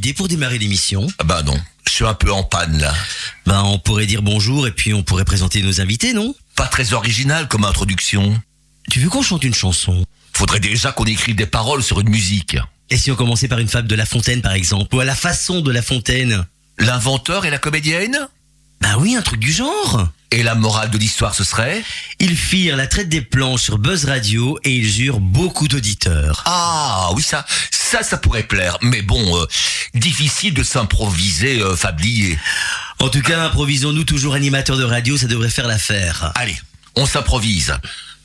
idée pour démarrer l'émission Ah bah non, je suis un peu en panne là. Ben, on pourrait dire bonjour et puis on pourrait présenter nos invités, non? Pas très original comme introduction. Tu veux qu'on chante une chanson? Faudrait déjà qu'on écrive des paroles sur une musique. Et si on commençait par une fable de La Fontaine, par exemple? Ou à la façon de La Fontaine? L'inventeur et la comédienne? Ben oui, un truc du genre Et la morale de l'histoire ce serait Ils firent la traite des planches sur Buzz Radio et ils eurent beaucoup d'auditeurs. Ah oui ça, ça ça pourrait plaire. Mais bon, euh, difficile de s'improviser euh, fablier. En tout cas, improvisons-nous toujours animateurs de radio, ça devrait faire l'affaire. Allez, on s'improvise.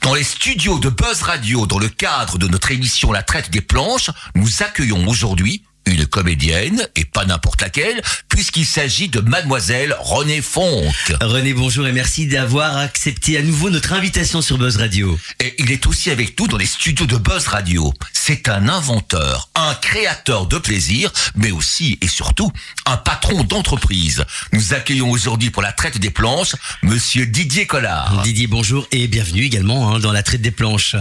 Dans les studios de Buzz Radio, dans le cadre de notre émission La traite des planches, nous accueillons aujourd'hui une comédienne, et pas n'importe laquelle, puisqu'il s'agit de mademoiselle Renée Fonck. René, bonjour et merci d'avoir accepté à nouveau notre invitation sur Buzz Radio. Et il est aussi avec nous dans les studios de Buzz Radio. C'est un inventeur, un créateur de plaisir, mais aussi et surtout un patron d'entreprise. Nous accueillons aujourd'hui pour la traite des planches, monsieur Didier Collard. Didier, bonjour et bienvenue également hein, dans la traite des planches.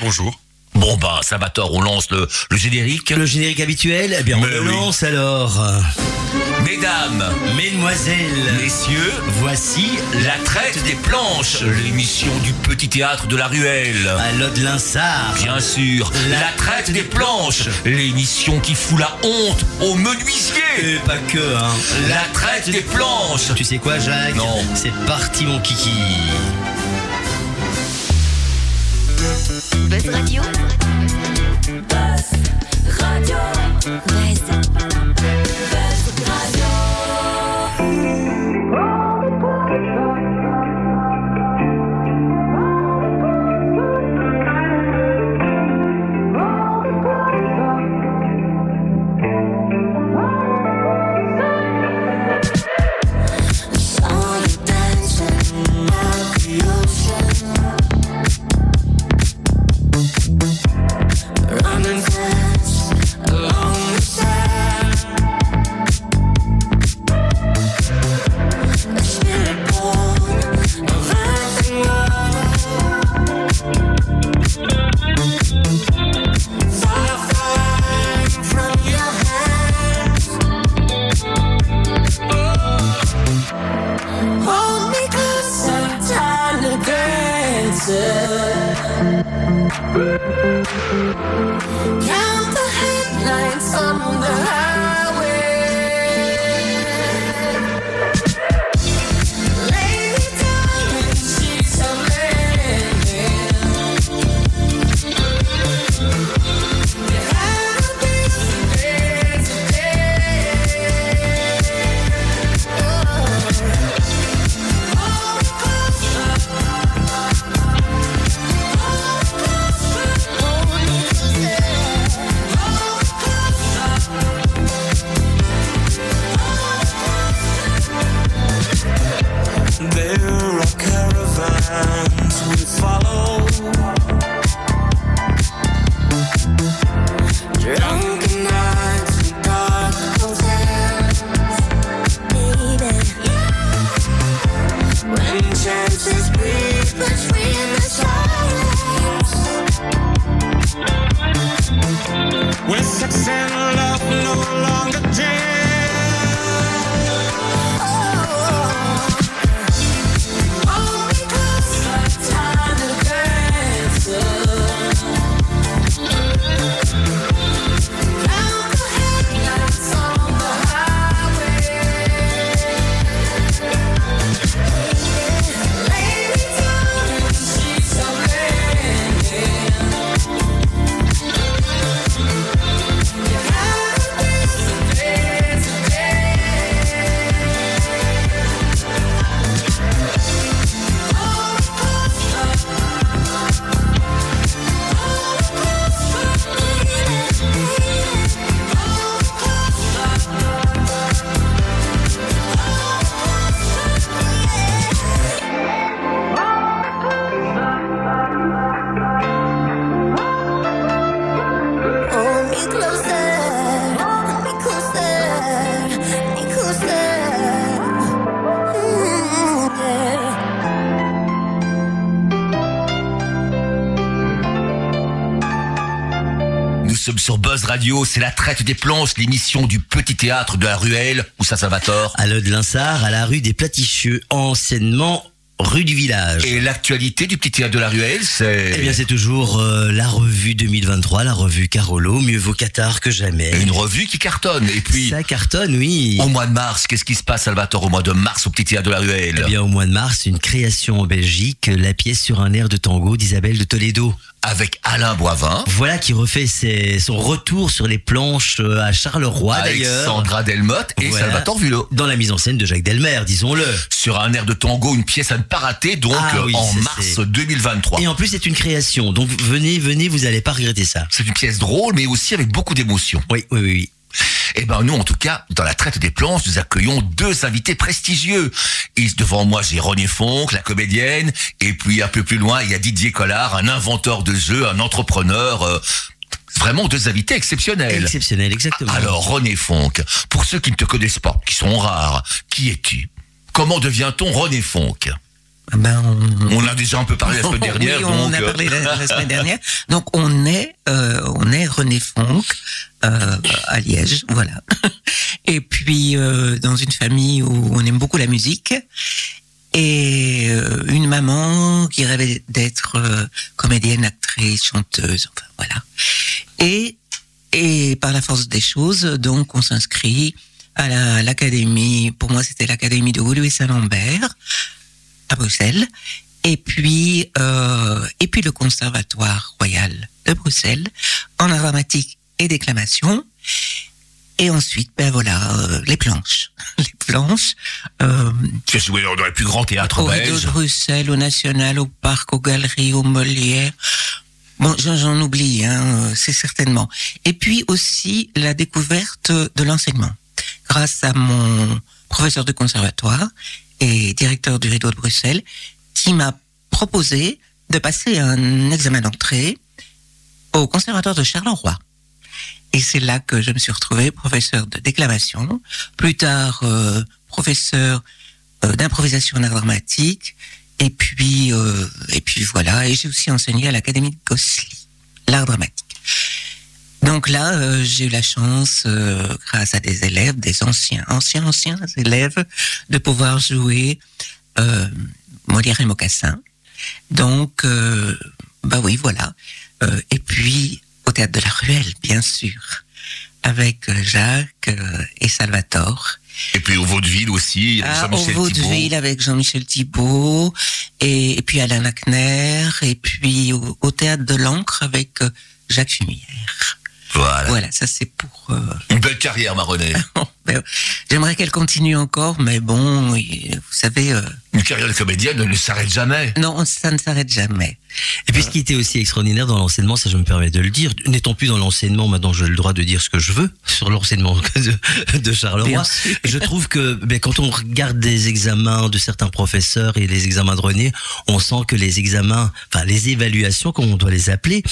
Bonjour. Bon bah, Salvatore, on lance le, le générique. Le générique habituel, eh bien on Mais le oui. lance alors. Mesdames, Mesdemoiselles, messieurs, voici la traite des planches, l'émission du petit théâtre de la ruelle. à l'Aude-Linsard. Bien sûr, La la traite des planches, l'émission qui fout la honte aux menuisiers. Et pas que, hein. La traite des planches. Tu sais quoi, Jacques? Non. C'est parti, mon kiki. Buzz Radio. Buzz Radio. Radio, c'est la traite des planches, l'émission du petit théâtre de la Ruelle, où ça Salvatore. À l'Ode Linsard, à la rue des Platichieux, anciennement rue du village. Et l'actualité du petit théâtre de la Ruelle, c'est Eh bien, c'est toujours euh, la revue 2023, la revue Carolo, mieux vaut Qatar que jamais. une revue qui cartonne. Et puis, Ça cartonne, oui. au mois de mars, qu'est-ce qui se passe, Salvatore, au mois de mars, au petit théâtre de la Ruelle? Eh bien, au mois de mars, une création en Belgique, la pièce sur un air de tango d'Isabelle de Toledo. Avec Alain Boivin, Voilà qui refait ses- son retour sur les planches euh, à Charleroi, d'ailleurs. Alexandra Delmotte et Voilà. Salvatore Vulot. Dans la mise en scène de Jacques Delmer, disons-le. Sur un air de tango, une pièce à ne pas rater, donc Ah oui, en mars c'est- 2023. Et en plus, c'est une création. Donc, venez, venez, vous allez pas regretter ça. C'est une pièce drôle, mais aussi avec beaucoup d'émotion. Oui, oui, oui. Eh ben nous, en tout cas, dans la traite des planches, nous accueillons deux invités prestigieux. Et devant moi, j'ai René Fonck, la comédienne, et puis un peu plus loin, il y a Didier Collard, un inventeur de jeux, un entrepreneur. euh, vraiment deux invités exceptionnels. Exceptionnel, exactement. Alors René Fonck, pour ceux qui ne te connaissent pas, qui sont rares, qui es-tu? Comment devient-on René Fonck? Ben, on... On a déjà un peu parlé la semaine dernière. oui, on donc, a euh, parlé la, la semaine dernière. Donc on est, euh, on est René Fonck euh, à Liège, voilà. Et puis euh, dans une famille où on aime beaucoup la musique et une maman qui rêvait d'être comédienne, actrice, chanteuse, enfin voilà. Et et par la force des choses, donc on s'inscrit à la- l'académie. pour moi, c'était l'académie de Louis Saint-Lambert à Bruxelles. Et puis, euh, et puis le Conservatoire royal de Bruxelles en art dramatique et déclamation. Et ensuite, ben voilà, euh, les planches, les planches. Euh, Tu as joué dans les plus grands théâtres au belges. de Bruxelles, au National, au Parc, aux Galeries, au Molière. Bon, j'en oublie, hein, c'est certainement. Et puis aussi la découverte de l'enseignement, grâce à mon professeur de conservatoire et directeur du Rideau de Bruxelles, qui m'a proposé de passer un examen d'entrée au conservatoire de Charleroi. Et c'est là que je me suis retrouvée professeur de déclamation, plus tard euh, professeur euh, d'improvisation en art dramatique, et puis euh, et puis voilà. Et j'ai aussi enseigné à l'académie de Gossely, l'art dramatique. Donc là, euh, j'ai eu la chance, euh, grâce à des élèves, des anciens, anciens, anciens élèves, de pouvoir jouer euh, Molière et Mocassin. Donc, bah oui, voilà. Et puis au théâtre de la Ruelle, bien sûr, avec Jacques et Salvatore. Et puis au Vaudeville aussi, avec Ah, au Jean-Michel Vaudeville Thibault. avec Jean-Michel Thibault et, et puis Alain Lackner et puis au, au théâtre de l'encre avec Jacques Fumière. Voilà. Voilà, ça c'est pour. euh, Une belle carrière, ma René. ben, J'aimerais qu'elle continue encore, mais bon, vous savez, euh, Une carrière de comédienne ne s'arrête jamais. non, ça ne s'arrête jamais. Et puis ce qui était aussi extraordinaire dans l'enseignement, ça je me permets de le dire, n'étant plus dans l'enseignement, maintenant j'ai le droit de dire ce que je veux sur l'enseignement de, de Charleroi. Je trouve que ben, quand on regarde des examens de certains professeurs et les examens de René, on sent que les examens, enfin les évaluations, comme on doit les appeler,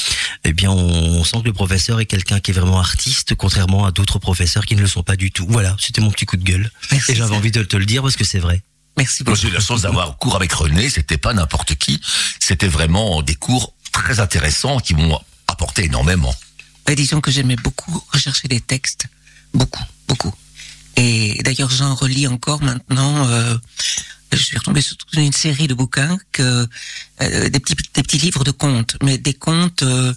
eh bien on, on sent que le professeur est quelqu'un qui est vraiment artiste, contrairement à d'autres professeurs qui ne le sont pas du tout. Voilà, c'était mon petit coup de gueule. Merci, et j'avais envie de te le dire parce que c'est vrai. Merci beaucoup. j'ai eu la chance d'avoir cours avec René, c'était pas n'importe qui, c'était vraiment des cours très intéressants qui m'ont apporté énormément. Ben, disons que j'aimais beaucoup rechercher des textes, beaucoup, beaucoup. Et d'ailleurs, j'en relis encore maintenant. euh, je suis retombée sur toute une série de bouquins que euh, des petits des petits livres de contes, mais des contes. euh,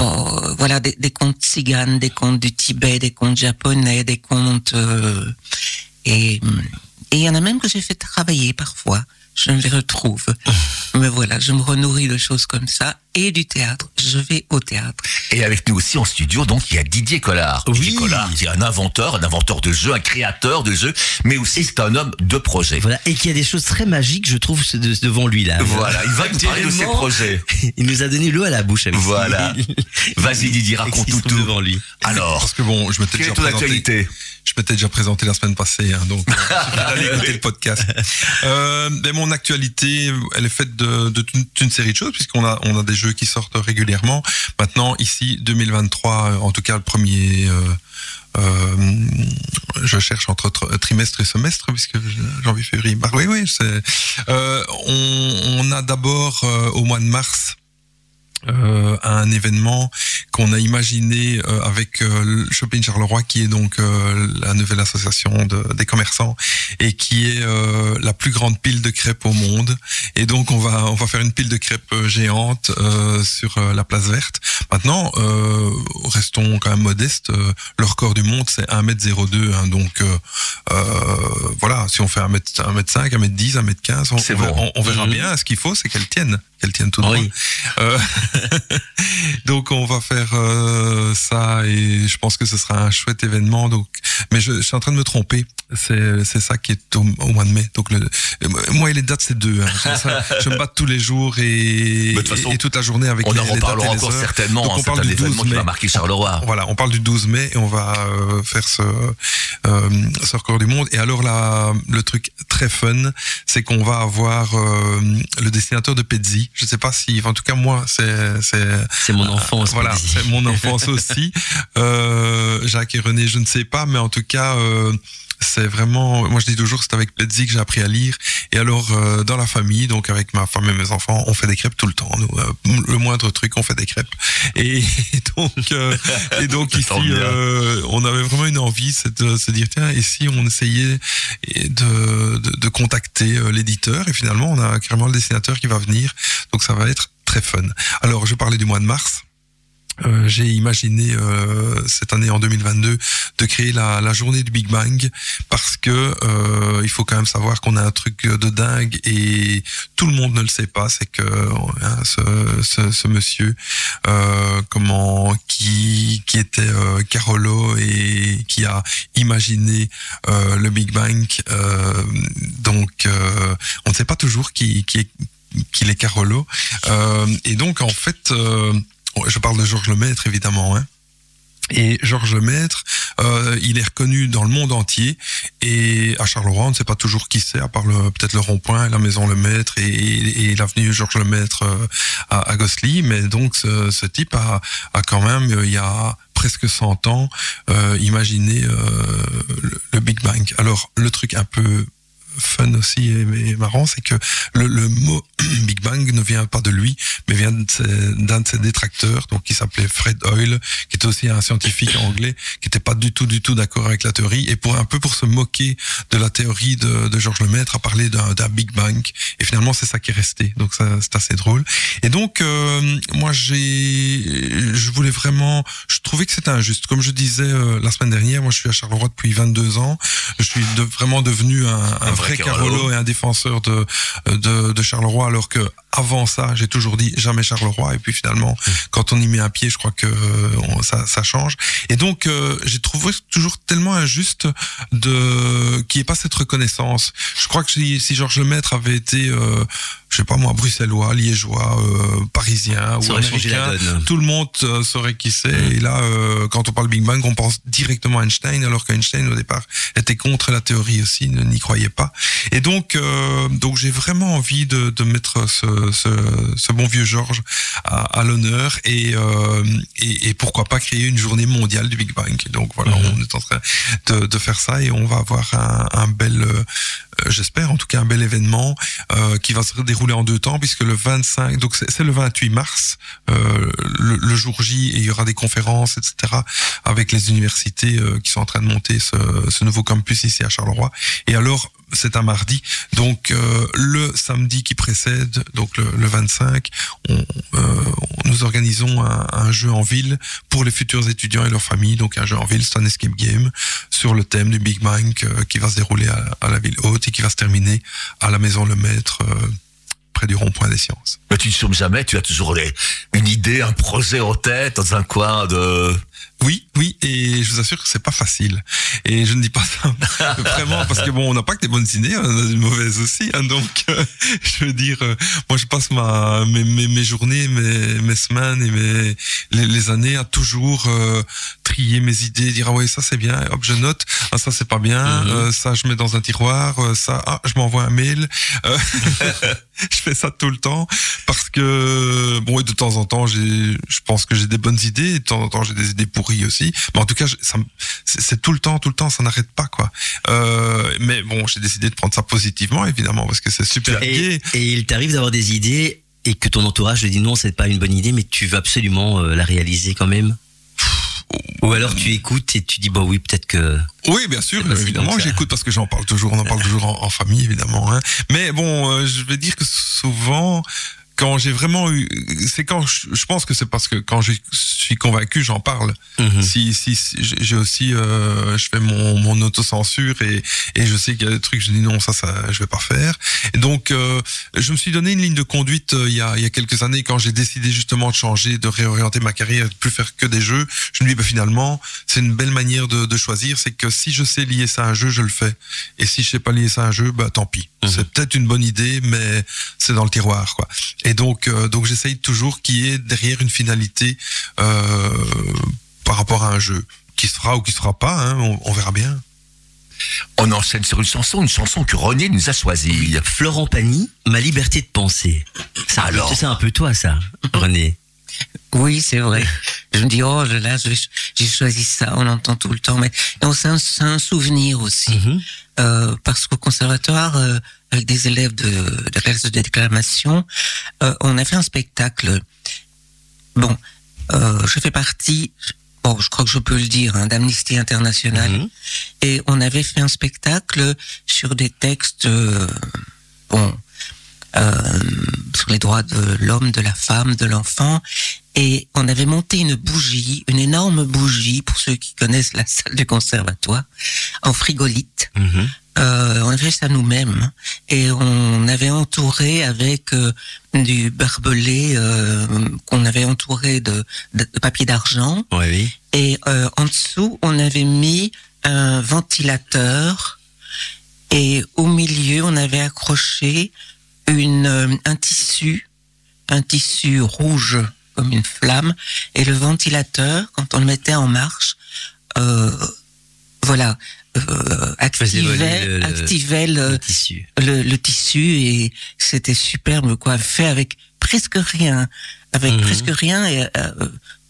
euh, voilà, des, contes tziganes, des contes du Tibet, des contes japonais, des contes euh, et il y en a même que j'ai fait travailler parfois. Je les retrouve. Mais voilà, je me renourris de choses comme ça et du théâtre. Je vais au théâtre. Et avec nous aussi en studio, donc, il y a Didier Collard. Oui. Didier Collard, qui est un inventeur, un inventeur de jeux, un créateur de jeux, mais aussi c'est un homme de projet. Voilà, et qu'il y a des choses très magiques, je trouve, de- devant lui là. Voilà, il va nous parler de ses projets. Il nous a donné l'eau à la bouche avec Voilà. Vas-y Didier, raconte qui tout tout. devant lui. Alors, Parce que bon, je m'étais déjà présenté. Je m'étais déjà présenté la semaine passée, hein, donc euh, d'aller écouter le podcast. Euh, mais actualité, elle est faite de, toute une série de choses, puisqu'on a, on a des jeux qui sortent régulièrement. Maintenant, ici, 2023, euh, en tout cas le premier... euh, euh, je cherche entre tr- trimestre et semestre puisque janvier, février, mars. Oui, oui. Euh, on, on a d'abord au mois de mars euh, à un événement qu'on a imaginé euh, avec euh, Shopping Charleroi, qui est donc euh, la nouvelle association de, des commerçants et qui est euh, la plus grande pile de crêpes au monde. Et donc on va on va faire une pile de crêpes euh, géante euh, sur euh, la place verte. Maintenant, euh, restons quand même modestes. euh, le record du monde c'est 1m02, hein, donc voilà, si on fait 1m, 1m5, 1m10, 1m15, on, on bon. on- on verra Mhm. bien. Ce qu'il faut, c'est qu'elles tiennent, qu'elles tiennent tout droit. Oui. Donc on va faire euh, ça et je pense que ce sera un chouette événement. Donc, mais je, je suis en train de me tromper. C'est c'est ça qui est au, au mois de mai. Donc le, moi et les dates c'est deux. Hein. Je, ça, je me bats tous les jours et, de toute façon, et, et toute la journée avec On les, en reparlera encore heures. certainement. Donc, hein, on c'est parle du 12 événement qui va mai. marquer Charleroi. Voilà, on parle du 12 mai et on va euh, faire ce, euh, ce record du monde. Et alors là, le truc très fun, c'est qu'on va avoir le dessinateur de Pezzi. Je sais pas si, en tout cas moi, c'est c'est C'est mon enfance. voilà, c'est mon enfance aussi. Euh, Jacques et René, je ne sais pas, mais en tout cas, euh, c'est vraiment. Moi, je dis toujours, c'est avec Pezzi que j'ai appris à lire. Et alors, euh, dans la famille, donc avec ma femme et mes enfants, on fait des crêpes tout le temps. Nous, euh, le moindre truc, on fait des crêpes. Et, donc, euh, et donc ici, euh, on avait vraiment une envie, c'est de se dire tiens, et si on essayait de, de, de contacter euh, l'éditeur? Et finalement, on a carrément le dessinateur qui va venir. Donc, ça va être fun. Alors, je parlais du mois de mars. Euh, j'ai imaginé euh, cette année en 2022 de créer la, journée du Big Bang parce que euh, il faut quand même savoir qu'on a un truc de dingue et tout le monde ne le sait pas c'est que hein, ce, monsieur comment qui qui était Carolo et qui a imaginé le Big Bang donc on ne sait pas toujours qui qui qu'il est Carolo euh, et donc en fait euh, je parle de Georges Lemaître évidemment. Hein. Et Georges Lemaître, euh, il est reconnu dans le monde entier. Et à Charleroi, on ne sait pas toujours qui c'est, à part peut-être le rond-point, la maison Lemaître et, et, l'avenue Georges Lemaître euh, à, à. Mais donc, ce, ce type a, a quand même, il y a presque 100 ans, euh, imaginé euh, le Big Bang. Alors, le truc un peu fun aussi et, et marrant, c'est que le, le mot Big Bang ne vient pas de lui, mais vient d'un de ses détracteurs, donc qui s'appelait Fred Hoyle, qui était aussi un scientifique anglais, qui n'était pas du tout, du tout d'accord avec la théorie, et pour un peu pour se moquer de la théorie de, de Georges Lemaître, a parlé d'un Big Bang, et finalement c'est ça qui est resté, donc c'est assez drôle. Et donc euh, moi j'ai, je voulais vraiment, je trouvais que c'était injuste, comme je disais euh, la semaine dernière, moi je suis à Charleroi depuis 22 ans, je suis de- vraiment devenu un, un vrai Carolo. Et un défenseur de, de, de Charleroi, alors que avant ça, j'ai toujours dit jamais Charleroi. Et puis finalement, quand on y met un pied, je crois que euh, on- ça, ça change. Et donc, euh, j'ai trouvé toujours tellement injuste de qu'il n'y ait pas cette reconnaissance. Je crois que si, si Georges Lemaître avait été, euh, je sais pas moi, bruxellois, liégeois, euh, parisien Ça ou américain, donne. tout le monde euh, saurait qui c'est. Et là, euh, quand on parle Big Bang, on pense directement à Einstein, alors qu'Einstein au départ était contre la théorie aussi, ne- n'y croyait pas. Et donc, euh, donc j'ai vraiment envie de, de mettre ce, ce, ce bon vieux Georges à, à l'honneur et, euh, et, et pourquoi pas créer une journée mondiale du Big Bang. Donc voilà, Mhm. on est en train de, de faire ça et on va avoir un, un bel, euh, j'espère en tout cas un bel événement euh, qui va se dérouler en deux temps puisque le 25, donc c'est le 28 mars, le, le jour J et il y aura des conférences, etc. avec les universités qui sont en train de monter ce, ce nouveau campus ici à Charleroi. Et alors c'est un mardi, donc euh, le samedi qui précède, donc le, le 25, on, euh, nous organisons un, jeu en ville pour les futurs étudiants et leurs familles. Donc un jeu en ville, c'est un escape game sur le thème du Big Bang euh, qui va se dérouler à, la ville haute et qui va se terminer à la maison Le Maître. près du rond-point des sciences. Mais tu ne sommes jamais, tu as toujours une idée, un projet en tête dans un coin de... Oui, oui, et je vous assure que c'est pas facile. Et je ne dis pas ça vraiment parce que bon, on n'a pas que des bonnes idées, on a des mauvaises aussi. hein. donc, euh, je veux dire, euh, moi, je passe ma mes, mes, mes journées, mes, mes semaines et mes les, les années à toujours euh, trier mes idées, dire ah ouais ça c'est bien, hop je note, ah ça c'est pas bien, Mhm. euh, ça je mets dans un tiroir, ça ah je m'envoie un mail. Euh, je fais ça tout le temps parce que bon et de temps en temps j'ai je pense que j'ai des bonnes idées et de temps en temps j'ai des idées aussi mais en tout cas c'est tout le temps tout le temps ça n'arrête pas quoi euh, mais bon j'ai décidé de prendre ça positivement évidemment parce que c'est super Et, et il t'arrive d'avoir des idées et que ton entourage te dit non, c'est pas une bonne idée, mais tu veux absolument euh, la réaliser quand même? Ou alors tu écoutes et tu dis bah oui, peut-être que. Oui, bien sûr, évidemment, ça. j'écoute parce que j'en parle toujours, on en parle toujours en, en famille, évidemment. hein. Mais bon, euh, je vais dire que souvent, quand j'ai vraiment eu, c'est quand je, je pense que c'est parce que quand je suis convaincu, j'en parle. Mhm. Si, si, si, j'ai aussi, euh, je fais mon, mon autocensure et, et je sais qu'il y a des trucs, je dis non, ça, ça, je vais pas faire. Et donc, euh, je me suis donné une ligne de conduite euh, il y a, il y a quelques années quand j'ai décidé justement de changer, de réorienter ma carrière, de plus faire que des jeux. Je me dis, bah, finalement, c'est une belle manière de, de choisir, c'est que si je sais lier ça à un jeu, je le fais. Et si je sais pas lier ça à un jeu, bah, tant pis. Mhm. C'est peut-être une bonne idée, mais c'est dans le tiroir, quoi. Et donc, euh, donc j'essaye toujours qu'il y ait derrière une finalité euh, par rapport à un jeu, qui se fera ou qui se fera pas, hein, on, on verra bien. On enchaîne sur une chanson, une chanson que René nous a choisie. Florent Pagny, ma liberté de penser. Ça, Alors c'est un peu toi, ça, René. Oui, c'est vrai. Je me dis, oh là là, j'ai choisi ça, on l'entend tout le temps. Mais non, c'est un, souvenir aussi. Mhm. Euh, parce qu'au conservatoire, euh, avec des élèves de, de la classe de déclamation, euh, on a fait un spectacle. Bon, je fais partie, bon, je crois que je peux le dire, hein, d'Amnesty International. Mhm. Et on avait fait un spectacle sur des textes, bon, sur les droits de l'homme, de la femme, de l'enfant. Et on avait monté une bougie, une énorme bougie, pour ceux qui connaissent la salle du conservatoire, en frigolite. Mhm. Euh, on avait fait ça nous-mêmes et on avait entouré avec euh, du barbelé euh, qu'on avait entouré de, de- de papier d'argent oui. et euh, en dessous on avait mis un ventilateur et au milieu on avait accroché une euh, un tissu un tissu rouge comme une flamme et le ventilateur quand on le mettait en marche euh, voilà euh, activait le- activait le, Le tissu. le, le tissu et c'était superbe quoi fait avec presque rien avec Mhm. presque rien et, euh,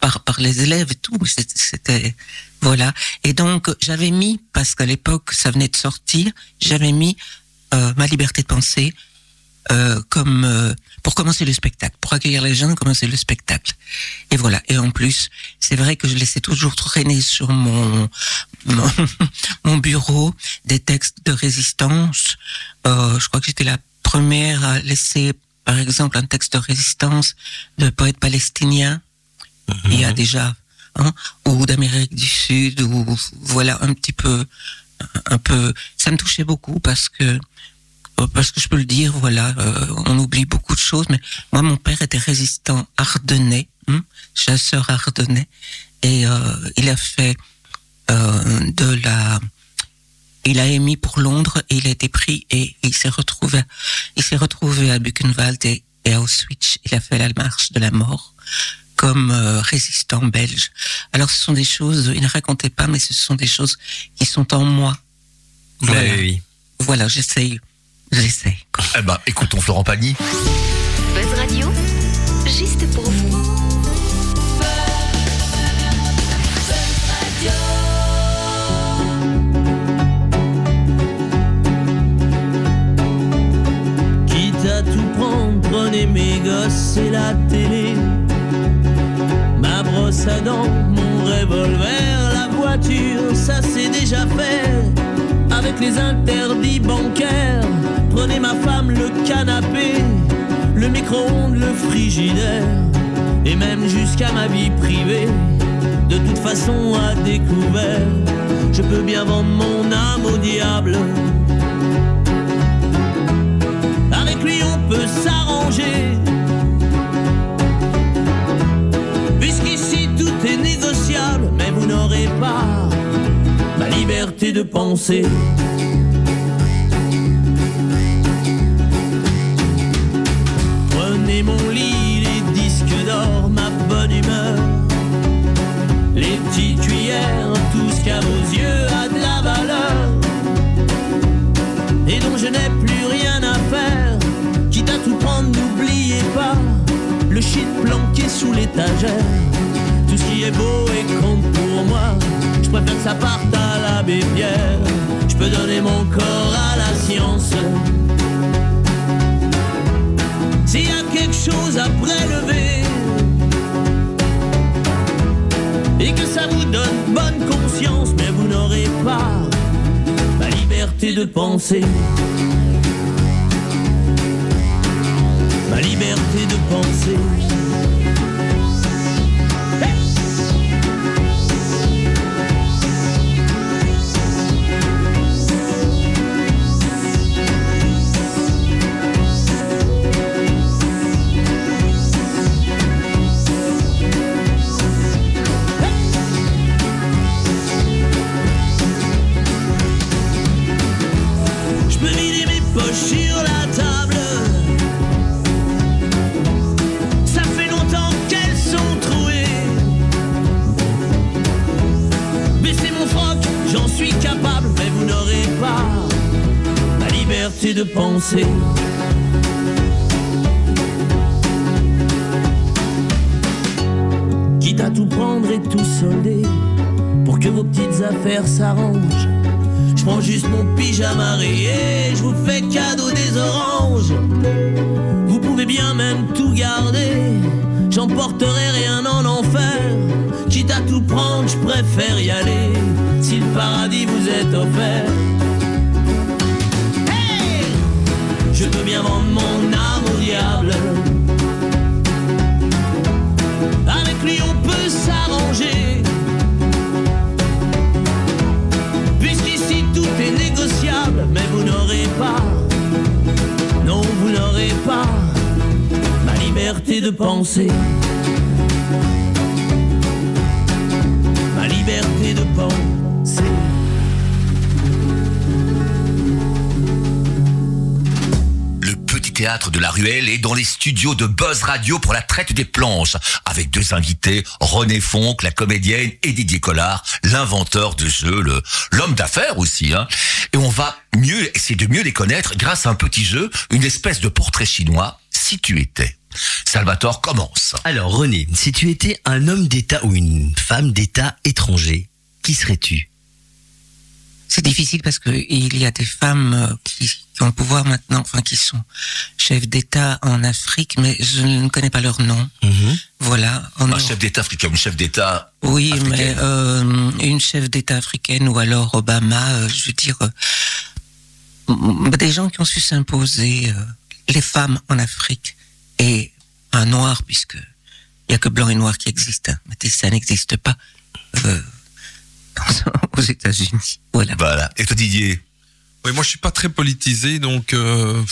par par les élèves et tout c'était- voilà et donc j'avais mis parce qu'à l'époque ça venait de sortir j'avais mis ma liberté de penser euh, comme euh, pour commencer le spectacle pour accueillir les gens commencer le spectacle. Et voilà. Et en plus c'est vrai que je laissais toujours traîner sur mon mon, mon bureau des textes de résistance. Euh, je crois que j'étais la première à laisser par exemple un texte de résistance de poète palestinien. Il y a déjà hein, ou d'Amérique du Sud ou voilà un petit peu un peu. Ça me touchait beaucoup parce que parce que je peux le dire voilà euh, on oublie beaucoup de choses mais moi mon père était résistant ardennais hein, chasseur ardennais et euh, il a fait euh, de la il a émis pour Londres et il a été pris et il s'est retrouvé il s'est retrouvé à Buchenwald et, et à Auschwitz il a fait la marche de la mort comme résistant belge. Alors ce sont des choses, il ne racontait pas, mais ce sont des choses qui sont en moi. Voilà, oui, oui. voilà j'essaye, j'essaye. quoi. Eh ben, écoutons Florent Pagny. Buzz Radio, juste pour vous. Quitte à tout prendre, prenez mes gosses et la télé. Ma brosse à dents, mon revolver, la voiture, ça c'est déjà fait. Avec les interdits bancaires, prenez ma femme, le canapé, le micro-ondes, le frigidaire, et même jusqu'à ma vie privée. De toute façon, à découvert, je peux bien vendre mon âme au diable. Avec lui on peut s'arranger. Puisqu'ici tout est négociable, mais vous n'aurez pas ma liberté de penser. Ce qu'à vos yeux a de la valeur et dont je n'ai plus rien à faire. Quitte à tout prendre, n'oubliez pas le shit planqué sous l'étagère. Tout ce qui est beau et compte pour moi, je préfère que ça parte à l'abbé Pierre. Je peux donner mon corps à la science. S'il y a quelque chose donne bonne conscience, mais vous n'aurez pas la liberté de penser. Ma liberté de penser. Poches sur la table. Ça fait longtemps qu'elles sont trouées. Baissez mon froc, j'en suis capable, mais vous n'aurez pas la liberté de penser. Quitte à tout prendre et tout solder pour que vos petites affaires s'arrangent. Prends juste mon pyjama rayé, je vous fais cadeau des oranges. Vous pouvez bien même tout garder, j'emporterai rien en enfer. Quitte à tout prendre, je préfère y aller, si le paradis vous est offert. Hey je peux bien vendre mon âme au diable. Mais vous n'aurez pas, non, vous n'aurez pas ma liberté de penser. Ma liberté de penser. Théâtre de la Ruelle est dans les studios de Buzz Radio pour la traite des planches, avec deux invités, René Fonck, la comédienne, et Didier Collard, l'inventeur de jeu, le l'homme d'affaires aussi. Hein. Et on va mieux essayer de mieux les connaître grâce à un petit jeu, une espèce de portrait chinois, si tu étais. Salvatore commence. Alors René, si tu étais un homme d'État ou une femme d'État étranger, qui serais-tu? C'est difficile parce que il y a des femmes euh, qui, qui ont le pouvoir maintenant, enfin qui sont chefs d'État en Afrique, mais je ne connais pas leur nom. Voilà. En Un chef d'État africain, une chef d'État. Oui, africaine. mais euh, une chef d'État africaine ou alors Obama, euh, je veux dire, euh, des gens qui ont su s'imposer, les femmes en Afrique et un noir, puisque il y a que blanc et noir qui existent, hein, mais ça n'existe pas aux États-Unis. Voilà. Voilà. Et toi Didier Oui, moi je suis pas très politisé, donc euh,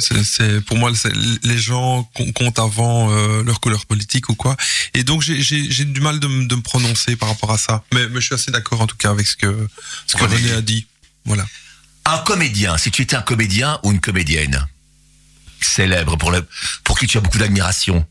c'est- pour moi les gens com- comptent avant euh, leur couleur politique ou quoi, et donc j'ai- du mal de, me- de me prononcer par rapport à ça. Mais, mais je suis assez d'accord en tout cas avec ce que ce que René. René a dit. Voilà. Un comédien, si tu étais un comédien ou une comédienne célèbre pour le, pour qui tu as beaucoup d'admiration.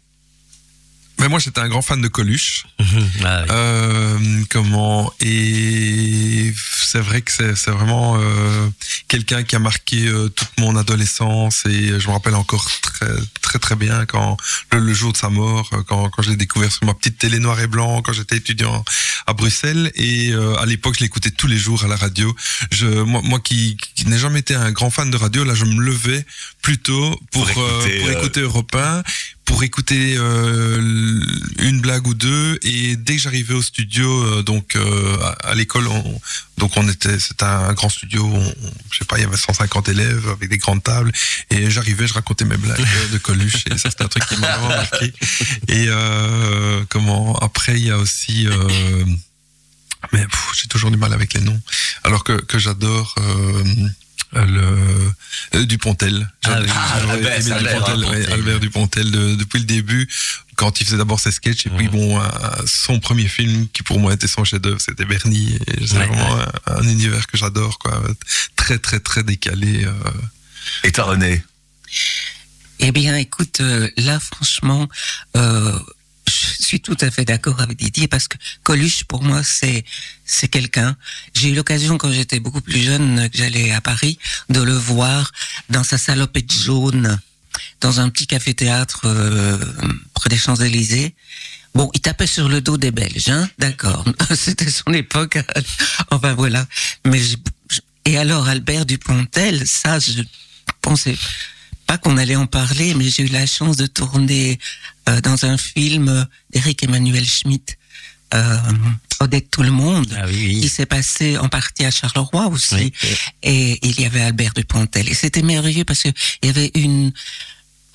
Mais moi j'étais un grand fan de Coluche. Ah oui. Euh, comment et c'est vrai que c'est c'est vraiment euh, quelqu'un qui a marqué euh, toute mon adolescence et je me rappelle encore très très très bien quand le, le jour de sa mort euh, quand quand je l'ai découvert sur ma petite télé noir et blanc quand j'étais étudiant à Bruxelles. Et euh, à l'époque je l'écoutais tous les jours à la radio. Je moi, moi qui, qui n'ai jamais été un grand fan de radio là je me levais plutôt pour Pour euh, écouter, pour euh, écouter Europe 1 pour écouter euh, une blague ou deux. Et dès que j'arrivais au studio euh, donc euh, à, à l'école on, donc on était c'était un grand studio on, je sais pas il y avait 150 élèves avec des grandes tables et j'arrivais je racontais mes blagues de Coluche et ça c'était un truc qui m'a vraiment marqué et euh, comment après il y a aussi euh, mais j'ai toujours du mal avec les noms alors que que j'adore euh, le euh, Dupontel. Ah oui. Ah, Albert, Dupontel, ouais. Albert Dupontel de- depuis le début, quand il faisait d'abord ses sketchs et puis bon, euh, son premier film qui pour moi était son chef-d'œuvre, c'était Bernie. C'est Ouais, vraiment un, un univers que j'adore, quoi, très très très décalé. euh. Et toi René? Eh bien, écoute, euh, là, franchement, euh, je suis tout à fait d'accord avec Didier parce que Coluche, pour moi, c'est c'est quelqu'un. J'ai eu l'occasion, quand j'étais beaucoup plus jeune, que j'allais à Paris, de le voir dans sa salopette jaune, dans un petit café-théâtre euh, près des Champs-Élysées. Bon, il tapait sur le dos des Belges, hein, d'accord. C'était son époque. enfin voilà. Mais je- et alors Albert Dupontel, ça, je pensais pas qu'on allait en parler, mais j'ai eu la chance de tourner euh, dans un film d'Eric Emmanuel Schmitt. Euh, Odette Tout le Monde, Ah oui, qui s'est passé en partie à Charleroi aussi. Oui. Et il y avait Albert Dupontel. Et c'était merveilleux parce que il y avait une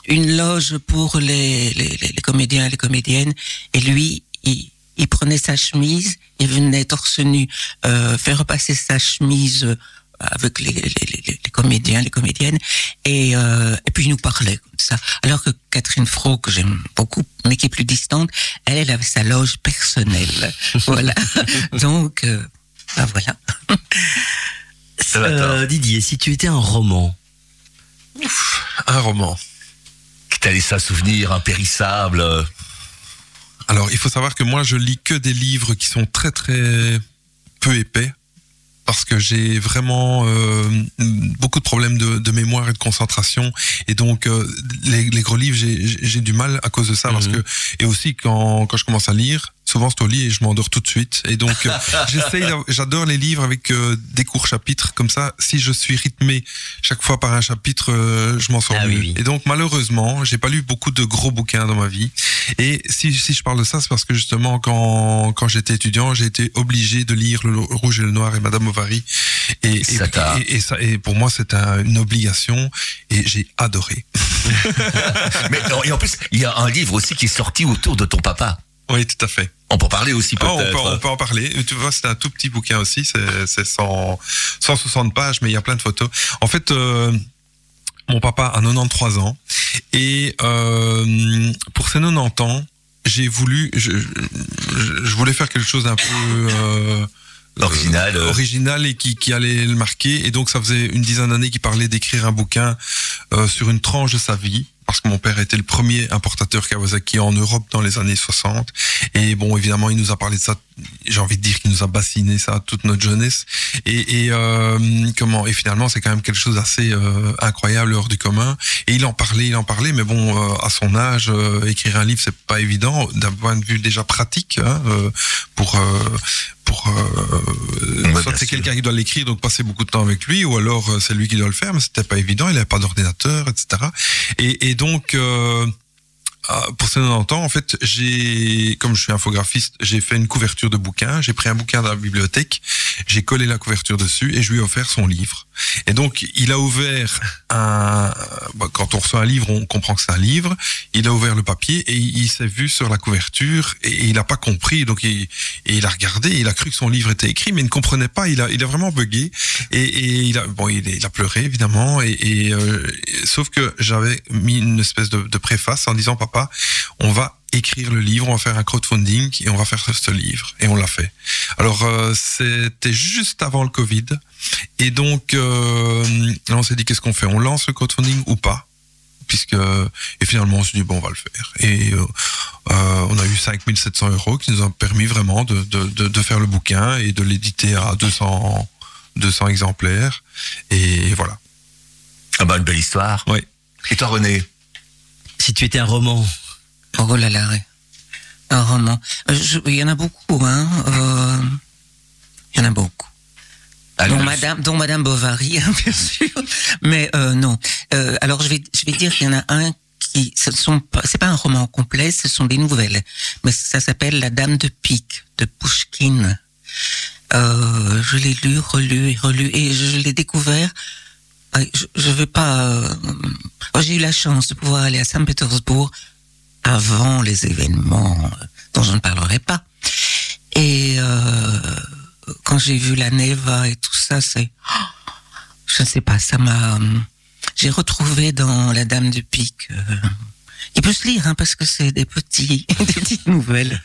une loge pour les, les, les- les comédiens et les comédiennes. Et lui, il, il prenait sa chemise, il venait torse nu euh, faire repasser sa chemise euh, avec les, les, les, comédiens, les comédiennes, et, euh, et puis il nous parlait comme ça. Alors que Catherine Fro, que j'aime beaucoup, mais qui est plus distante, elle, elle avait sa loge personnelle. voilà. Donc, euh, ben voilà. Ça va, Euh, Didier, si tu étais un roman, Un roman. Qui t'a laissé un souvenir impérissable. Alors, il faut savoir que moi, je lis que des livres qui sont très très peu épais. Parce que j'ai vraiment euh, beaucoup de problèmes de, de mémoire et de concentration. Et donc, euh, les, les gros livres, j'ai- du mal à cause de ça. Parce Mhm. que, et aussi, quand, quand je commence à lire, souvent c'est au lit et je m'endors tout de suite. Et donc, euh, j'essaye, j'adore les livres avec euh, des courts chapitres. Comme ça, si je suis rythmé chaque fois par un chapitre, euh, je m'en sors Ah mieux. oui. Et donc, malheureusement, j'ai pas lu beaucoup de gros bouquins dans ma vie. Et si, si je parle de ça, c'est parce que justement, quand, quand j'étais étudiant, j'ai été obligé de lire Le Rouge et le Noir et Madame Bovary. Et, et, Ça et, et ça, et pour moi, c'est un- une obligation et j'ai adoré. Mais et en plus, il y a un livre aussi qui est sorti autour de ton papa. Oui, tout à fait. On peut en parler aussi Ah, on, peut-être. peut, on peut en parler. Tu vois, c'est un tout petit bouquin aussi. C'est c'est 100 160 pages, mais il y a plein de photos. En fait, euh, mon papa a 93 ans. Et euh, pour ses 90 ans, j'ai voulu... Je, je, je voulais faire quelque chose d'un peu... Euh, Original, euh. original et qui, qui allait le marquer. Et donc, ça faisait une dizaine d'années qu'il parlait d'écrire un bouquin euh, sur une tranche de sa vie. Parce que mon père était le premier importateur Kawasaki en Europe dans les années 60. Et bon, évidemment, il nous a parlé de ça. J'ai envie de dire qu'il nous a bassiné ça toute notre jeunesse. Et, euh, comment Et finalement, c'est quand même quelque chose d'assez euh, incroyable hors du commun. Et il en parlait, il en parlait. Mais bon, euh, à son âge, euh, écrire un livre, c'est pas évident d'un point de vue déjà pratique hein, euh, pour euh, pour euh, Ouais, soit c'est quelqu'un qui doit l'écrire donc passer beaucoup de temps avec lui ou alors euh, c'est lui qui doit le faire mais c'était pas évident il avait pas d'ordinateur etc et, et donc euh, pour ces 90 ans, en fait, j'ai, comme je suis infographiste, j'ai fait une couverture de bouquin. J'ai pris un bouquin dans la bibliothèque, j'ai collé la couverture dessus et je lui ai offert son livre. Et donc, il a ouvert un. bah, quand on reçoit un livre, on comprend que c'est un livre. Il a ouvert le papier et il s'est vu sur la couverture et il n'a pas compris. Donc, il, et il a regardé, il a cru que son livre était écrit, mais il ne comprenait pas. Il a, vraiment bugué et, il a, bon, il, a pleuré évidemment. Et, euh, sauf que j'avais mis une espèce de, de préface en disant, papa, on va écrire le livre, on va faire un crowdfunding et on va faire ce livre. Et on l'a fait. Alors, euh, c'était juste avant le Covid. Et donc, euh, on s'est dit, qu'est-ce qu'on fait? On lance le crowdfunding ou pas? Puisque et finalement on s'est dit bon on va le faire et euh, euh, on a eu 5700 euros qui nous ont permis vraiment de, de, de, de faire le bouquin et de l'éditer à 200 200 exemplaires et voilà Ah bah, une belle histoire. Oui. Et toi, René? Si tu étais un roman, Oh là là, ouais. un roman. Euh, Il y en a beaucoup, hein. euh, Il y en a beaucoup. Dont Madame, dont Madame Bovary, hein, bien sûr. Mais euh, non. Euh, alors je vais, je vais dire qu'il y en a un qui, ce sont pas, c'est pas un roman complet, ce sont des nouvelles. Mais ça s'appelle La Dame de Pique de Pushkin. Euh, je l'ai lu, relu et relu, et je, l'ai découvert. Je, je veux pas. euh, oh, J'ai eu la chance de pouvoir aller à Saint-Pétersbourg avant les événements euh, dont je ne parlerai pas. Et euh, quand j'ai vu la Neva et tout ça, c'est, oh, je ne sais pas, ça m'a, j'ai retrouvé dans La Dame du Pic. euh, il peut se lire hein, parce que c'est des petits, des petites nouvelles.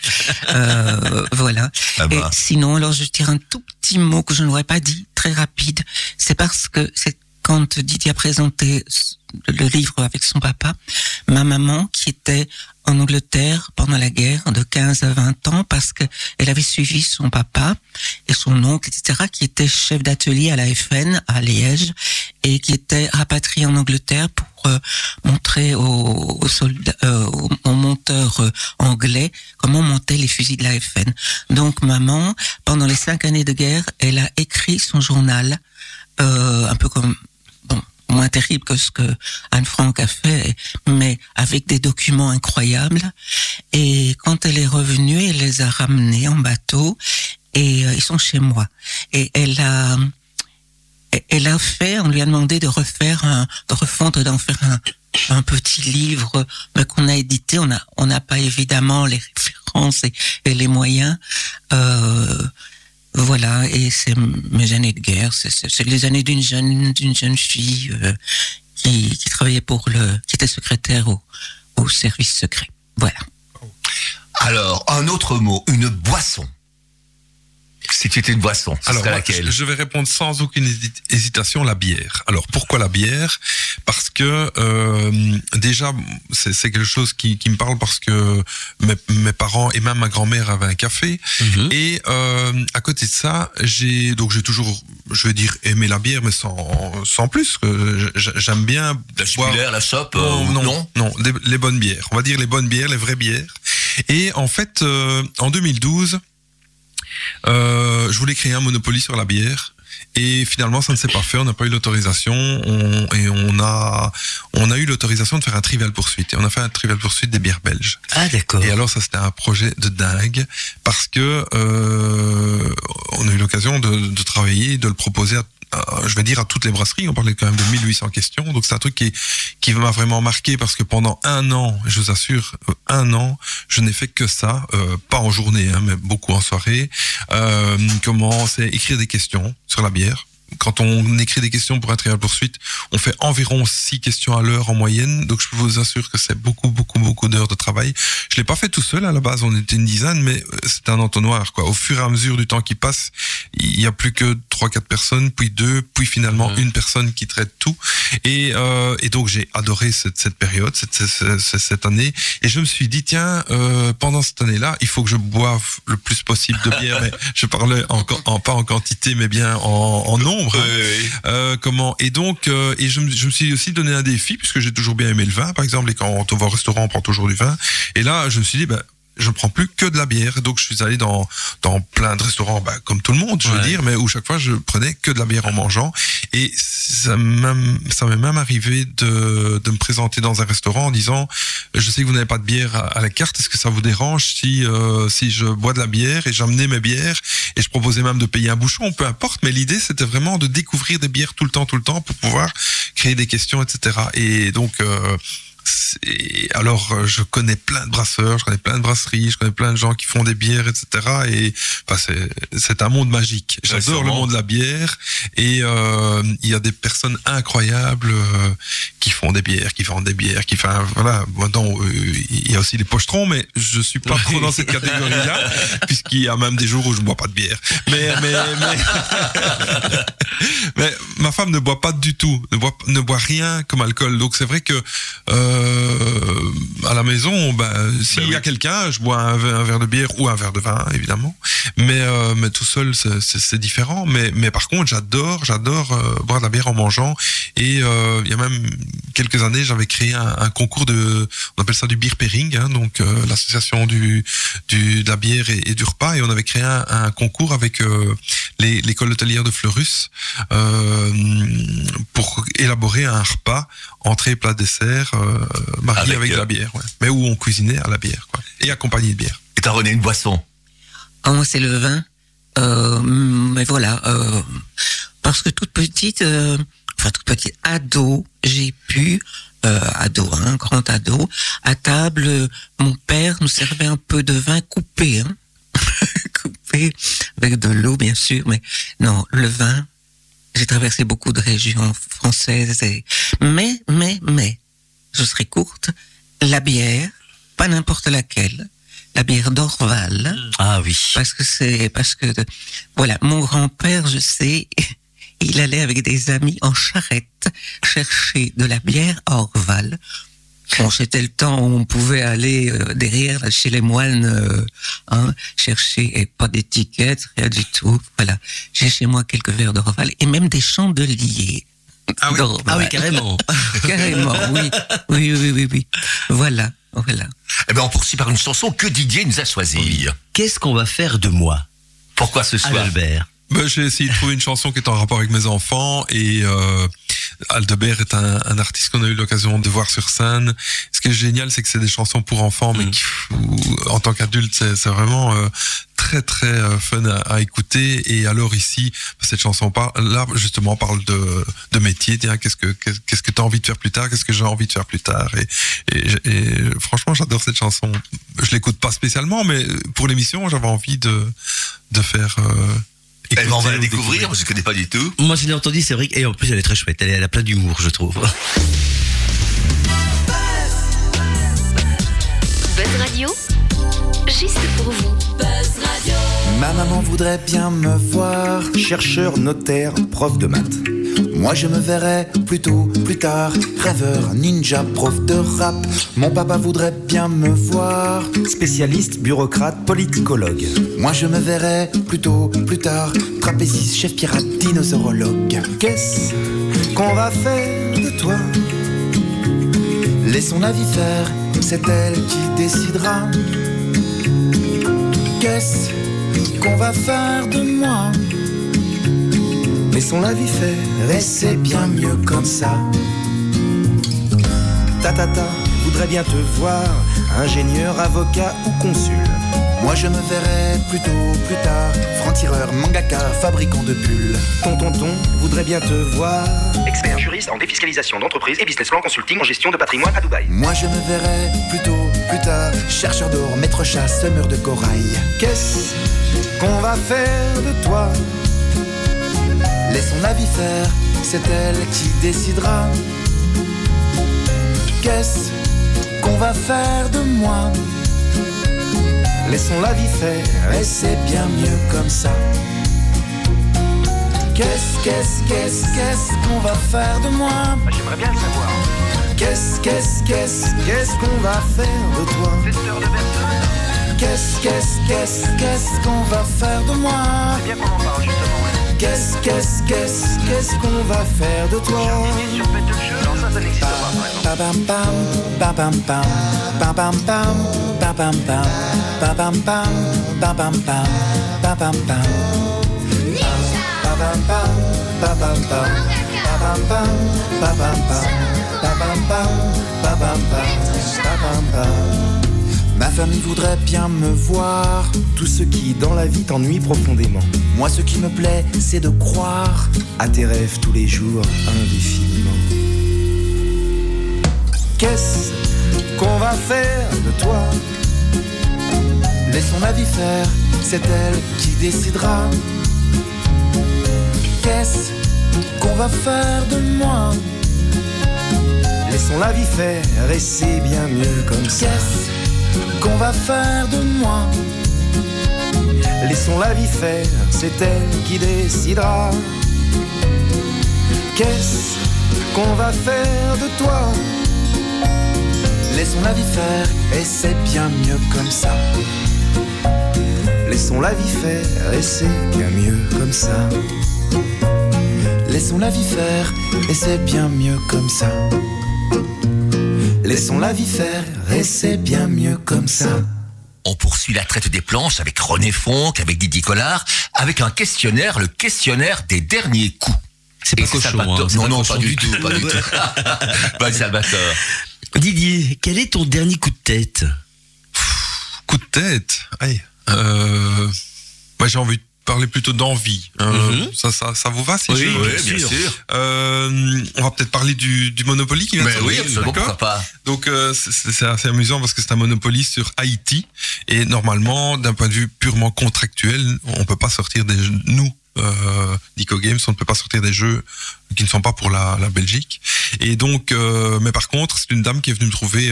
Euh, voilà. Ah Et bah. sinon, alors je tire un tout petit mot que je n'aurais pas dit, très rapide. C'est parce que c'est quand Didier a présenté le livre avec son papa, ma maman qui était en Angleterre pendant la guerre de 15 à 20 ans parce que elle avait suivi son papa et son oncle, etc., qui était chef d'atelier à la FN à Liège et qui était rapatrié en Angleterre pour euh, montrer aux, aux soldats, euh, aux, monteurs euh, anglais comment monter les fusils de la FN. Donc maman, pendant les cinq années de guerre, elle a écrit son journal, euh, un peu comme moins terrible que ce que Anne Frank a fait, mais avec des documents incroyables. Et quand elle est revenue, elle les a ramenés en bateau et euh, ils sont chez moi. Et elle a, elle a fait, on lui a demandé de refaire un, de refondre, d'en faire un, petit livre mais qu'on a édité. On a, on n'a pas évidemment les références et, et les moyens. Euh, voilà, et c'est mes années de guerre. C'est- les années d'une jeune, d'une jeune fille euh, qui, qui travaillait pour le, qui était secrétaire au, au service secret. Voilà. Alors, un autre mot, une boisson. Si tu étais une boisson, ce Alors, serait moi, laquelle je vais répondre sans aucune hési- hésitation la bière. Alors, pourquoi la bière? Parce que euh, déjà, c'est c'est quelque chose qui, qui me parle parce que mes, mes parents et même ma grand-mère avaient un café. Mhm. Et euh, à côté de ça, j'ai donc j'ai toujours, je vais dire, aimé la bière, mais sans, sans plus. J'aime bien La boire- la chope non, euh, non, non non, les, les bonnes bières. On va dire les bonnes bières, les vraies bières. Et en fait, euh, en 2012, euh, je voulais créer un Monopoly sur la bière. Et finalement, ça ne s'est pas fait. On n'a pas eu l'autorisation. On, et on a, on a eu l'autorisation de faire un trivial poursuite. Et on a fait un trivial poursuite des bières belges. Ah d'accord. Et alors ça c'était un projet de dingue parce que euh, on a eu l'occasion de, de travailler, de le proposer à, à- je vais dire à toutes les brasseries. On parlait quand même de 1800 questions, donc c'est un truc qui m'a vraiment marqué parce que pendant un an, je vous assure, euh, un an, je n'ai fait que ça, euh, pas en journée, hein, mais beaucoup en soirée. Euh, comment c'est écrire des questions sur la bière. Quand on écrit des questions pour un trial poursuite, on fait environ six questions à l'heure en moyenne. Donc je vous assure que c'est beaucoup, beaucoup, beaucoup d'heures de travail. Je l'ai pas fait tout seul à la base, on était une dizaine, mais euh, c'est un entonnoir. Quoi. Au fur et à mesure du temps qui passe, il y a plus que trois, quatre personnes, puis deux, puis finalement Mhm. une personne qui traite tout. Et, euh, et donc j'ai adoré cette, cette période, cette, cette, cette- année. Et je me suis dit, tiens, euh, pendant cette année-là, il faut que je boive le plus possible de bière. mais je parlais en, en- pas en quantité, mais bien en, en nombre. Euh, comment Et donc, euh, et je, me- je me suis aussi donné un défi puisque j'ai toujours bien aimé le vin, par exemple. Et quand on va au restaurant, on prend toujours du vin. Et là, je me suis dit, ben, je ne prends plus que de la bière. Donc, je suis allé dans dans plein de restaurants, ben, comme tout le monde, je veux Ouais. dire, mais où chaque fois je prenais que de la bière en mangeant. Et ça m'est même arrivé de de me présenter dans un restaurant en disant, je sais que vous n'avez pas de bière à, à la carte. Est-ce que ça vous dérange si euh, si je bois de la bière et j'amenais mes bières et je proposais même de payer un bouchon, peu importe. Mais l'idée, c'était vraiment de découvrir des bières tout le temps, tout le temps, pour pouvoir créer des questions, etc. Et donc, euh, alors, euh, je connais plein de brasseurs, je connais plein de brasseries, je connais plein de gens qui font des bières, etc. Et enfin, c'est un monde magique. J'adore le monde de la bière. Et euh, il y a des personnes incroyables euh, qui font des bières, qui vendent des bières, qui, enfin, voilà. Maintenant, euh, il y a aussi les pochetrons, mais je suis pas trop dans cette catégorie-là, puisqu'il y a même des jours où je ne bois pas de bière. Mais, mais, mais, mais ma femme ne boit pas du tout, ne boit, ne boit rien comme alcool. Donc c'est vrai que euh, à la maison, ben, s'il Ben y a oui. quelqu'un, je bois un, verre- un verre de bière ou un verre de vin, évidemment. Mais, euh, mais tout seul, c'est- différent. Mais, mais par contre, j'adore, j'adore euh, boire de la bière en mangeant. Et euh, il y a même quelques années, j'avais créé un, un concours de, on appelle ça du beer pairing, hein, donc euh, l'association du, du de la bière et, et du repas. Et on avait créé un, un concours avec euh, l'école hôtelière de Fleurus euh, pour élaborer un repas entrée, plat, dessert, euh, marié Avec, avec, de euh, la bière, ouais. mais où on cuisinait à la bière, quoi, et accompagné de bière. Et t'as René une boisson? Ah, moi, c'est le vin. Euh, mais voilà, euh, parce que toute petite, euh, enfin toute petite ado, j'ai pu, euh, ado, hein, grand ado, à table, euh, mon père nous servait un peu de vin coupé, hein, coupé avec de l'eau bien sûr, mais non, le vin. J'ai traversé beaucoup de régions françaises et mais mais mais, je serai courte, la bière, pas n'importe laquelle, la bière d'Orval. Ah oui. parce que c'est parce que voilà. Mon grand-père je sais il allait avec des amis en charrette chercher de la bière à Orval. Bon c'était le temps où on pouvait aller euh, derrière chez les moines euh, hein, chercher et pas d'étiquette rien du tout. Voilà. J'ai chez moi quelques verres d'Orval et même des chandeliers Ah oui. Ah oui, carrément. carrément oui. Oui oui oui oui. Voilà voilà. Eh ben, on poursuit par une chanson que Didier nous a choisie. Qu'est-ce qu'on va faire de moi, Pourquoi ce soir? Albert Ben, j'ai essayé de trouver une chanson qui est en rapport avec mes enfants et euh, Aldebert est un, un artiste qu'on a eu l'occasion de voir sur scène. Ce qui est génial, c'est que c'est des chansons pour enfants, mais Mm. qui, en tant qu'adulte, c'est vraiment euh, très très euh, fun à, à écouter. Et alors ici, cette chanson par- là justement parle de, de métier. Tiens, qu'est-ce que qu'est- qu'est-ce que tu as envie de faire plus tard? Qu'est-ce que j'ai envie de faire plus tard? Et, et, j- et franchement, j'adore cette chanson. Je l'écoute pas spécialement, mais pour l'émission, j'avais envie de de faire. Euh, Eh ben, on va la découvrir, je connais pas du tout. Moi, je l'ai entendu, c'est vrai. Et en plus, elle est très chouette. Elle, est- elle a plein d'humour, je trouve. Buzz Radio, juste pour vous. Ma maman voudrait bien me voir, chercheur, notaire, prof de maths. Moi je me verrais plutôt plus tard, rêveur, ninja, prof de rap. Mon papa voudrait bien me voir, spécialiste, bureaucrate, politicologue. Moi je me verrais plutôt plus tard, trapéziste, chef pirate, dinosaurologue. Qu'est-ce qu'on va faire de toi? Laissons la vie faire, c'est elle qui décidera. Qu'est-ce qu'on va faire de moi? Laissons la vie faire, et c'est bien mieux comme ça. Ta ta ta, voudrais bien te voir, ingénieur, avocat ou consul. Moi je me verrais plutôt plus tard, franc-tireur, mangaka, fabricant de pulls. Ton tonton voudrait bien te voir. Expert juriste en défiscalisation d'entreprise et business plan consulting en gestion de patrimoine à Dubaï. Moi je me verrais plutôt plus tard, chercheur d'or, maître chasse, semeur de corail. Qu'est-ce qu'on va faire de toi? Laissons la vie faire, c'est elle qui décidera. Qu'est-ce qu'on va faire de moi? Laissons la vie faire, et c'est bien mieux comme ça. Qu'est-ce, qu'est-ce, qu'est-ce, qu'est-ce qu'on va faire de moi? J'aimerais bien le savoir. Qu'est-ce, qu'est-ce, qu'est-ce, qu'est-ce qu'on va faire de toi? Qu'est-ce, qu'est-ce, qu'est-ce, qu'est-ce qu'on va faire de moi? C'est bien qu'on en parle justement. ouais. Qu'est-ce, qu'est-ce, qu'est-ce, qu'est-ce qu'on va faire de toi famille voudrait bien me voir, tout ce qui dans la vie t'ennuie profondément. Moi ce qui me plaît, c'est de croire à tes rêves tous les jours indéfiniment. Qu'est-ce qu'on va faire de toi? Laissons la vie faire, c'est elle qui décidera. Qu'est-ce qu'on va faire de moi? Laissons la vie faire, et c'est bien mieux comme ça. Qu'on va faire de moi Laissons la vie faire, c'est elle qui décidera. Qu'est-ce qu'on va faire de toi? Laissons la vie faire, et c'est bien mieux comme ça. Laissons la vie faire, et c'est bien mieux comme ça. Laissons la vie faire, et c'est bien mieux comme ça. Laissons la vie faire, et c'est bien mieux comme ça. On poursuit la traite des planches avec René Fonck, avec Didier Collard, avec un questionnaire, le questionnaire des derniers coups. C'est pas cochon, Salvatore. hein, c'est non, pas non, cochon pas du tout, pas du tout. Pas Salvatore. Didier, quel est ton dernier coup de tête? Coup de tête? Aïe. Euh, moi, j'ai envie de parler plutôt d'envie. Euh, Mhm. ça, ça, ça vous va si Oui, je... oui, Oui, bien sûr. Euh, on va peut-être parler du, du Monopoly qui vient de Mais oui, absolument, pas. Donc euh, c'est assez amusant parce que c'est un Monopoly sur Haïti et normalement d'un point de vue purement contractuel, on peut pas sortir des jeux- nous euh, Dico Games, on ne peut pas sortir des jeux qui ne sont pas pour la, la Belgique. Et donc, euh, mais par contre, c'est une dame qui est venue me trouver.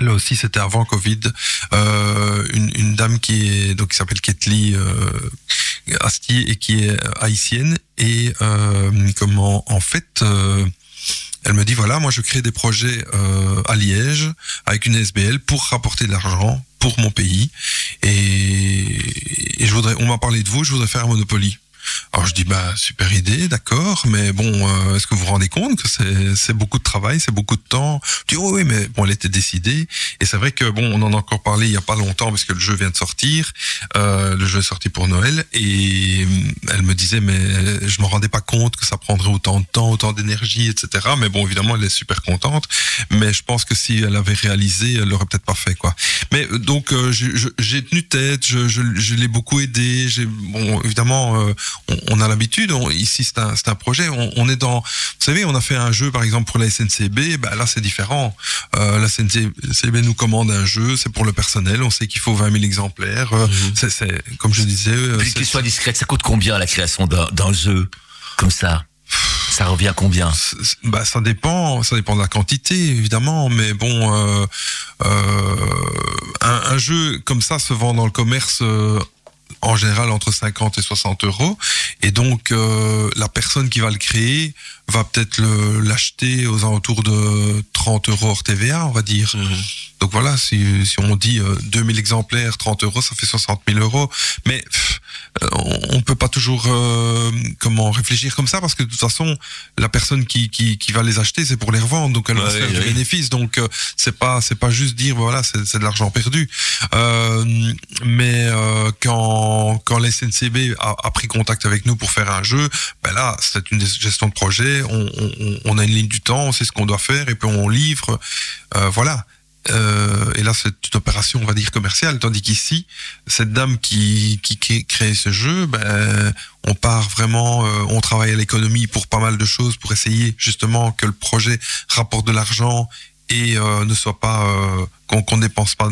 Là aussi, c'était avant Covid. Euh, une, dame qui est donc qui s'appelle Ketli euh, Astier et qui est haïtienne. Et euh, comment en fait euh, elle me dit voilà moi je crée des projets à Liège avec une SBL pour rapporter de l'argent pour mon pays. Et, et je voudrais on m'a parlé de vous je voudrais faire un Monopoly Alors je dis bah super idée, d'accord, mais bon, euh, est-ce que vous vous rendez compte que c'est beaucoup de travail, c'est beaucoup de temps? Je dis oh oui, mais bon, elle était décidée. Et c'est vrai que bon, on en a encore parlé il y a pas longtemps parce que le jeu vient de sortir, euh, le jeu est sorti pour Noël, et hum, elle me disait mais je me rendais pas compte que ça prendrait autant de temps, autant d'énergie, etc. Mais bon, évidemment, elle est super contente, mais je pense que si elle avait réalisé, elle l'aurait peut-être pas fait quoi. Mais euh, donc euh, j'ai tenu tête, je, je, je l'ai beaucoup aidé. J'ai bon évidemment euh, on, on a l'habitude. Ici c'est un c'est un projet. On, on est dans vous savez on a fait un jeu par exemple pour la SNCB. Bah là c'est différent. Euh, la SNCB nous commande un jeu, c'est pour le personnel. On sait qu'il faut 20 000 exemplaires. Euh, c'est c'est comme je disais. euh, Puis, qu'il soit discrète, ça coûte combien la création d'un d'un jeu comme ça? Ça revient à combien? Bah, ça dépend, ça dépend de la quantité évidemment, mais bon, euh, euh, un, un jeu comme ça se vend dans le commerce euh, en général entre 50 et 60 euros, et donc euh, la personne qui va le créer va peut-être l'acheter aux alentours de 30 euros hors TVA, on va dire. Donc voilà, si, si on dit euh, 2000 exemplaires, 30 euros, ça fait 60 000 euros. Mais pff, euh, on, on peut pas toujours euh, comment réfléchir comme ça parce que de toute façon, la personne qui, qui, qui va les acheter, c'est pour les revendre, donc elle va Ouais, se faire du bénéfice. Donc euh, c'est pas c'est pas juste dire voilà c'est de l'argent perdu. Euh, mais euh, quand quand la SNCB a, a pris contact avec nous pour faire un jeu, ben là c'est une gestion de projet. On, on, on a une ligne du temps, on sait ce qu'on doit faire et puis on livre. Euh, voilà. Euh, et là, c'est une opération, on va dire, commerciale. Tandis qu'ici, cette dame qui, qui, crée ce jeu, ben, on part vraiment, euh, on travaille à l'économie pour pas mal de choses, pour essayer justement que le projet rapporte de l'argent et euh, ne soit pas, qu'on qu'on dépense pas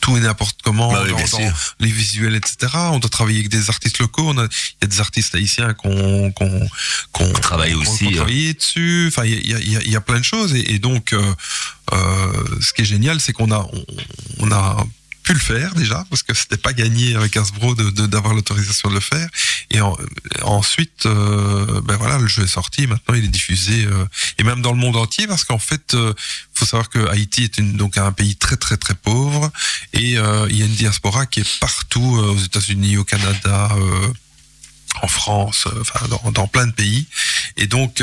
tout et n'importe comment Bah oui, dans- bien dans sûr. les visuels, etc. On doit travailler avec des artistes locaux. On a, il y a des artistes haïtiens qu'on qu'on qu'on travaille aussi, hein. dessus. Enfin, il y a, il y, a, il y a plein de choses. Et, et donc, euh, euh, ce qui est génial, c'est qu'on a on, on a pu le faire déjà parce que c'était pas gagné avec Hasbro d'avoir l'autorisation de le faire. Et en- ensuite, euh, ben voilà, le jeu est sorti. Maintenant, il est diffusé euh, et même dans le monde entier parce qu'en fait, euh, faut savoir que Haïti est une, donc un pays très très très pauvre et euh, il y a une diaspora qui est partout aux États-Unis, au Canada. en France, enfin dans, plein de pays, et donc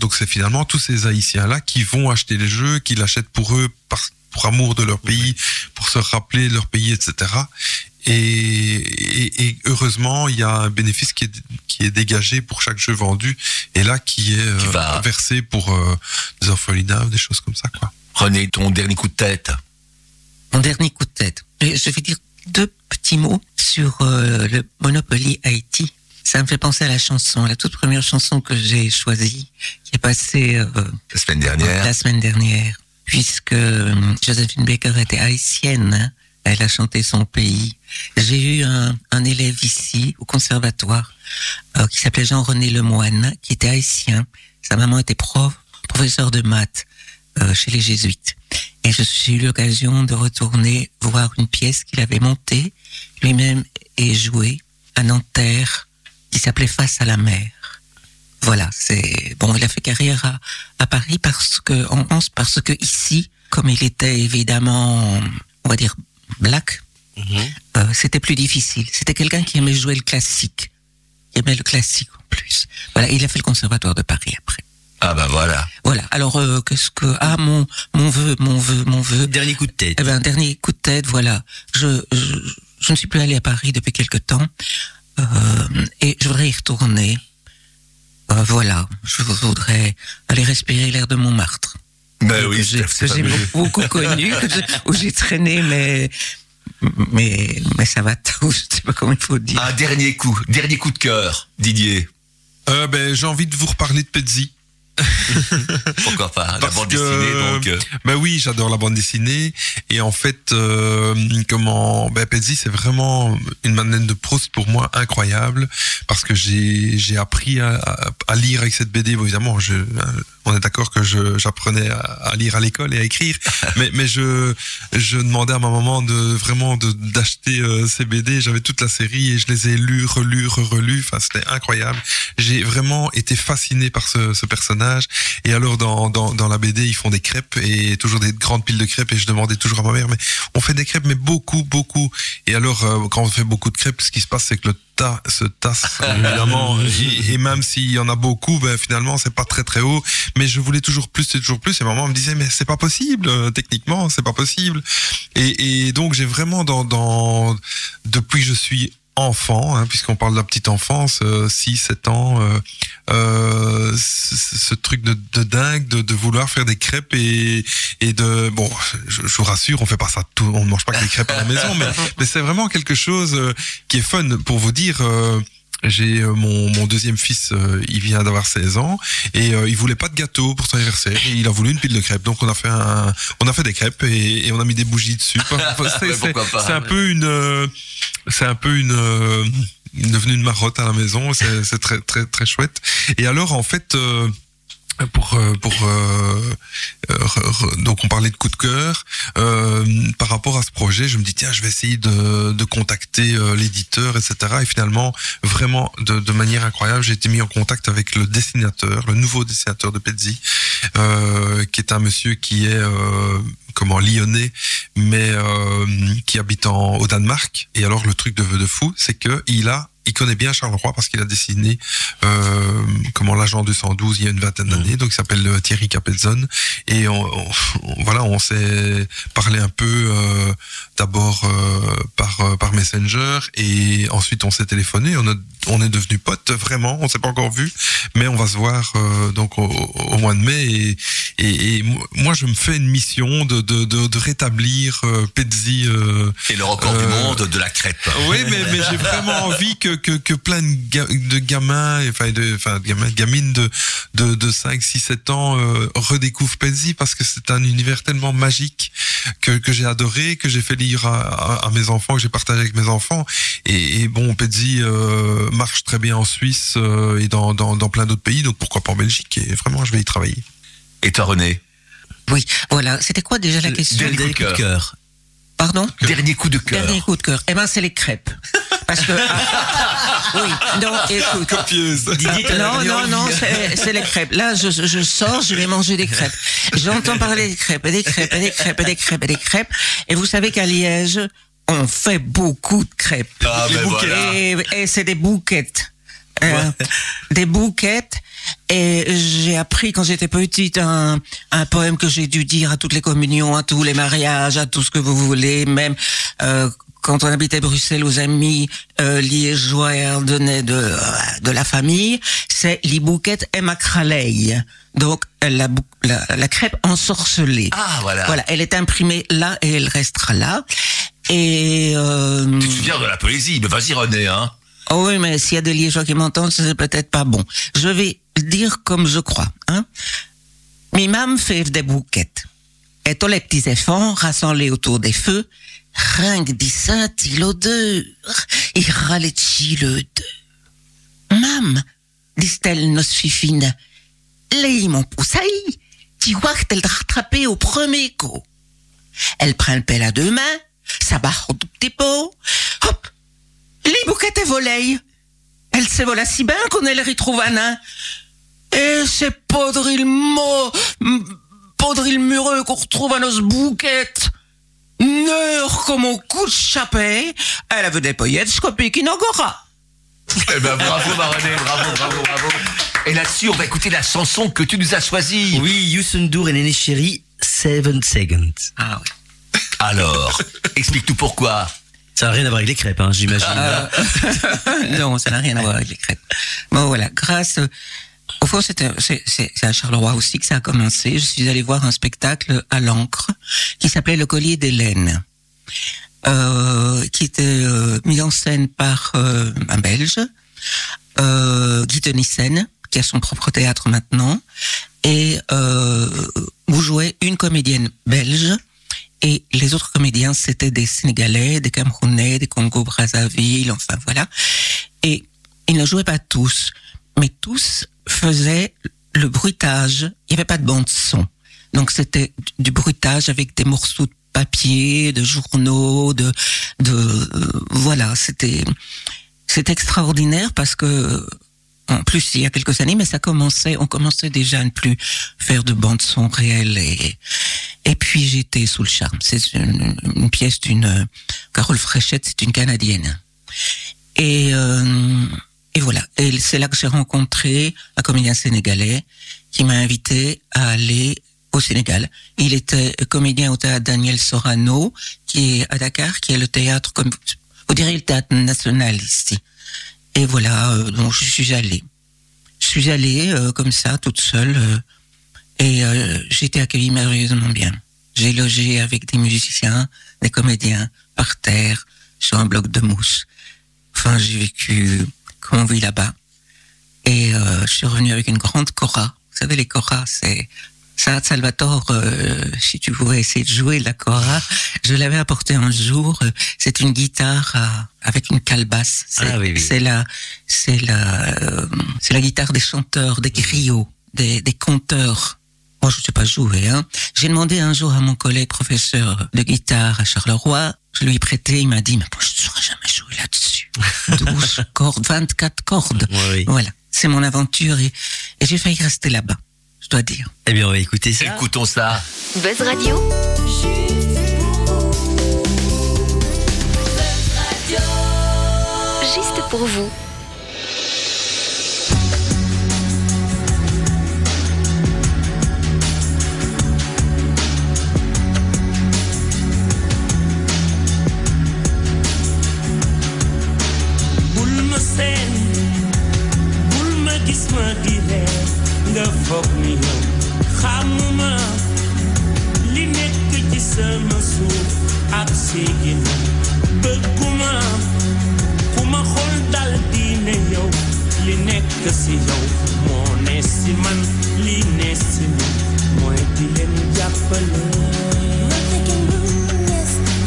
donc c'est finalement tous ces Haïtiens là qui vont acheter les jeux, qui l'achètent pour eux par pour amour de leur pays, pour se rappeler de leur pays, etc. Et, et, et heureusement, il y a un bénéfice qui est, qui est dégagé pour chaque jeu vendu, et là qui est euh, Qui va- versé pour euh, des orphelinats, des choses comme ça, quoi. René, ton dernier coup de tête. Mon dernier coup de tête. Et Je vais dire deux petits mots sur euh, le Monopoly Haïti. Ça me fait penser à la chanson, la toute première chanson que j'ai choisie, qui est passée euh, La semaine dernière. la semaine dernière, puisque euh, Josephine Baker était haïtienne. hein. Elle a chanté son pays. J'ai eu un, un élève ici au conservatoire euh, qui s'appelait Jean-René Lemoine, qui était haïtien. Sa maman était prof, professeur de maths euh, chez les jésuites. Et je- j'ai eu l'occasion de retourner voir une pièce qu'il avait montée lui-même et jouée à Nanterre, qui s'appelait Face à la mer. Voilà, c'est bon. Il a fait carrière à, à Paris parce que en France, parce que ici, comme il était évidemment, on va dire black, euh, c'était plus difficile. C'était quelqu'un qui aimait jouer le classique, qui aimait le classique en plus. Voilà, il a fait le conservatoire de Paris après. Ah bah voilà. Voilà. Alors euh, qu'est-ce que ah mon mon vœu, mon vœu, mon vœu. Dernier coup de tête. Eh ben, dernier coup de tête, voilà. Je, je, je ne suis plus allé à Paris depuis quelque temps. Euh, et je voudrais y retourner. Euh, voilà. Je voudrais aller respirer l'air de Montmartre. Ben que oui, que j'ai beaucoup connu, que où j'ai traîné, mais, mais, mais ça va tout. Je sais pas comment il faut dire. Un dernier coup, dernier coup de cœur, Didier. Euh, ben, j'ai envie de vous reparler de Pezzi. Pourquoi pas La bande que- dessinée, donc. euh, Ben oui, j'adore la bande dessinée. Et en fait, euh, comment, ben Pezzi, c'est vraiment une Madeleine de Proust pour moi incroyable parce que j'ai j'ai appris à, à- à lire avec cette BD. Bon, évidemment, je, on est d'accord que je j'apprenais à, à lire à l'école et à écrire, mais mais je je demandais à ma maman de vraiment de d'acheter euh, ces BD. J'avais toute la série et je les ai lus, relus, relus. Enfin, c'était incroyable. J'ai vraiment été fasciné par ce, ce personnage. Et alors dans, dans dans la BD, ils font des crêpes et toujours des grandes piles de crêpes. Et je demandais toujours à ma mère, mais on fait des crêpes, mais beaucoup, beaucoup. Et alors, euh, quand on fait beaucoup de crêpes, ce qui se passe, c'est que le tas, se tassent évidemment. et, et même s'il y en a beaucoup, ben finalement c'est pas très très haut. Mais je voulais toujours plus et toujours plus. Et maman me disait mais c'est pas possible euh, techniquement, c'est pas possible. Et, et donc j'ai vraiment dans, dans depuis que je suis enfant, hein, puisqu'on parle de la petite enfance, 6, 7 ans, euh, euh, ce, truc de, de dingue de, de vouloir faire des crêpes et, et de bon, je, je vous rassure, on fait pas ça tout, on ne mange pas que des crêpes à la maison, mais, mais c'est vraiment quelque chose euh, qui est fun pour vous dire. J'ai euh, mon, mon deuxième fils, euh, il vient d'avoir 16 ans et euh, il voulait pas de gâteau pour son anniversaire et il a voulu une pile de crêpes. Donc on a fait un, on a fait des crêpes et, et on a mis des bougies dessus. C'est- un peu une, euh, c'est un peu une, euh, devenue une marotte à la maison. C'est c'est très très très chouette. Et alors en fait. euh, pour euh, pour euh, euh, re- donc on parlait de coup de cœur. Euh, par rapport à ce projet je me dis tiens je vais essayer de, de contacter euh, l'éditeur etc et finalement vraiment de, de manière incroyable j'ai été mis en contact avec le dessinateur le nouveau dessinateur de Pezzi euh, qui est un monsieur qui est euh, comment lyonnais mais euh, qui habite en, au Danemark. Et alors le truc de, de fou c'est que il a il connaît bien Charleroi parce qu'il a dessiné euh, comment l'agent 212 il y a une vingtaine d'années donc il s'appelle euh, Thierry Capelzon et on, voilà on s'est parlé un peu euh, d'abord euh, par euh, par Messenger et ensuite on s'est téléphoné. On, a, on est devenu potes vraiment on s'est pas encore vu mais on va se voir euh, donc au, au mois de mai. Et, et, et moi je me fais une mission de de, de, de rétablir euh, euh, Et le record du monde de la crêpe. oui, mais, mais j'ai vraiment envie que, que, que plein de, ga- de gamins, enfin de, enfin, de gamins, de gamines de, de, de 5, 6, 7 ans euh, redécouvrent Pezzi parce que c'est un univers tellement magique que, que j'ai adoré, que j'ai fait lire à, à, à mes enfants, que j'ai partagé avec mes enfants. Et, et bon, Pezzi euh, marche très bien en Suisse euh, et dans, dans, dans plein d'autres pays, donc pourquoi pas en Belgique Et vraiment, je vais y travailler. Et toi, René? Oui, voilà. C'était quoi déjà la question? Dernier Dernier coup de coup de cœur. Pardon Dernier coup de cœur. Dernier coup de cœur. Eh ben, c'est les crêpes. Parce que. ah, oui, non, écoute. Copieuse. Non, non, non, c'est c'est les crêpes. Là, je, je sors, je vais manger des crêpes. J'entends parler des crêpes, et des crêpes, et des crêpes, et des crêpes, et des crêpes. Et vous savez qu'à Liège, on fait beaucoup de crêpes. Ah, ben voilà. Et, et c'est des bouquettes. Euh, Des bouquettes. Et j'ai appris quand j'étais petite un, un poème que j'ai dû dire à toutes les communions, à tous les mariages, à tout ce que vous voulez, même euh, quand on habitait Bruxelles aux amis euh, liégeois et ardennais de, euh, de la famille, c'est les bouquettes et macraleille. Donc la, la, la crêpe ensorcelée. Ah, voilà. Voilà, elle est imprimée là et elle restera là. Et euh, Tu te souviens de la poésie Mais vas-y, René, hein? Oh oui, mais s'il y a des liégeois qui m'entendent, c'est peut-être pas bon. Je vais dire comme je crois. Hein. Mi mam fait des bouquettes. Et tous les petits enfants rassemblés autour des feux, ring dit scintille l'odeur, et râlait deux. Mam, dit-elle nos fifines, les mon poussaille, tu vois que t'es rattrapé au premier coup. Elle prend le pelle à deux mains, ça barre au tout petit pot, hop, les bouquettes et volets. Elle se vola si bien qu'on elle retrouve un nain. Et c'est podril mot, podril mureux qu'on retrouve à nos bouquettes. Neur comme au coup de chapet, elle avait des paillettes scopiques inogora. Eh ben, bravo, ma René, bravo, bravo, bravo. Et là-dessus, on va écouter la chanson que tu nous as choisie. Oui, Youssoundour et Néné Chéri, Seven Seconds. Ah oui. Alors, explique-tout pourquoi. Ça n'a rien à voir avec les crêpes, hein, j'imagine. Euh, non, ça n'a rien à voir avec les crêpes. Bon, voilà, grâce. euh, Au fond, c'est à Charleroi aussi que ça a commencé. Je suis allée voir un spectacle à l'encre qui s'appelait Le collier d'Hélène, euh, qui était euh, mis en scène par euh, un Belge, euh, Guy Tenissen, qui a son propre théâtre maintenant, et euh, où jouait une comédienne belge et les autres comédiens, c'était des Sénégalais, des Camerounais, des Congo-Brazzaville, enfin voilà. Et ils ne jouaient pas tous, mais tous faisaient le bruitage. Il n'y avait pas de bande son. Donc c'était du bruitage avec des morceaux de papier, de journaux, de, de euh, voilà. C'était c'est extraordinaire parce que en plus il y a quelques années, mais ça commençait, on commençait déjà à ne plus faire de bande son réelle et et puis j'étais sous le charme. C'est une, une pièce d'une Carole Fréchette, c'est une Canadienne. Et, euh, et voilà. Et c'est là que j'ai rencontré un comédien sénégalais qui m'a invité à aller au Sénégal. Il était comédien au théâtre Daniel Sorano, qui est à Dakar, qui est le théâtre, comme vous direz, le théâtre national ici. Et voilà, euh, donc je suis allée. Je suis allée euh, comme ça, toute seule, euh, et euh, j'ai été accueillie merveilleusement bien. J'ai logé avec des musiciens, des comédiens, par terre, sur un bloc de mousse. Enfin, j'ai vécu comme on vit là-bas. Et euh, je suis revenu avec une grande cora. Vous savez, les coras, c'est ça, Salvatore, euh, si tu pouvais essayer de jouer la cora, je l'avais apporté un jour. euh, C'est une guitare à- avec une calebasse. C'est Ah oui, oui. c'est la, c'est la, euh, c'est la guitare des chanteurs, des griots, des, des conteurs. Moi, je ne sais pas jouer. Hein. J'ai demandé un jour à mon collègue professeur de guitare à Charleroi. Je lui ai prêté. Il m'a dit, mais moi, je ne saurais jamais jouer là-dessus. 12 cordes, 24 cordes. Oui, oui. Voilà, c'est mon aventure et, et j'ai failli rester là-bas, je dois dire. Eh bien, on va écouter ça. Écoutons ça. Buzz Radio, juste pour vous.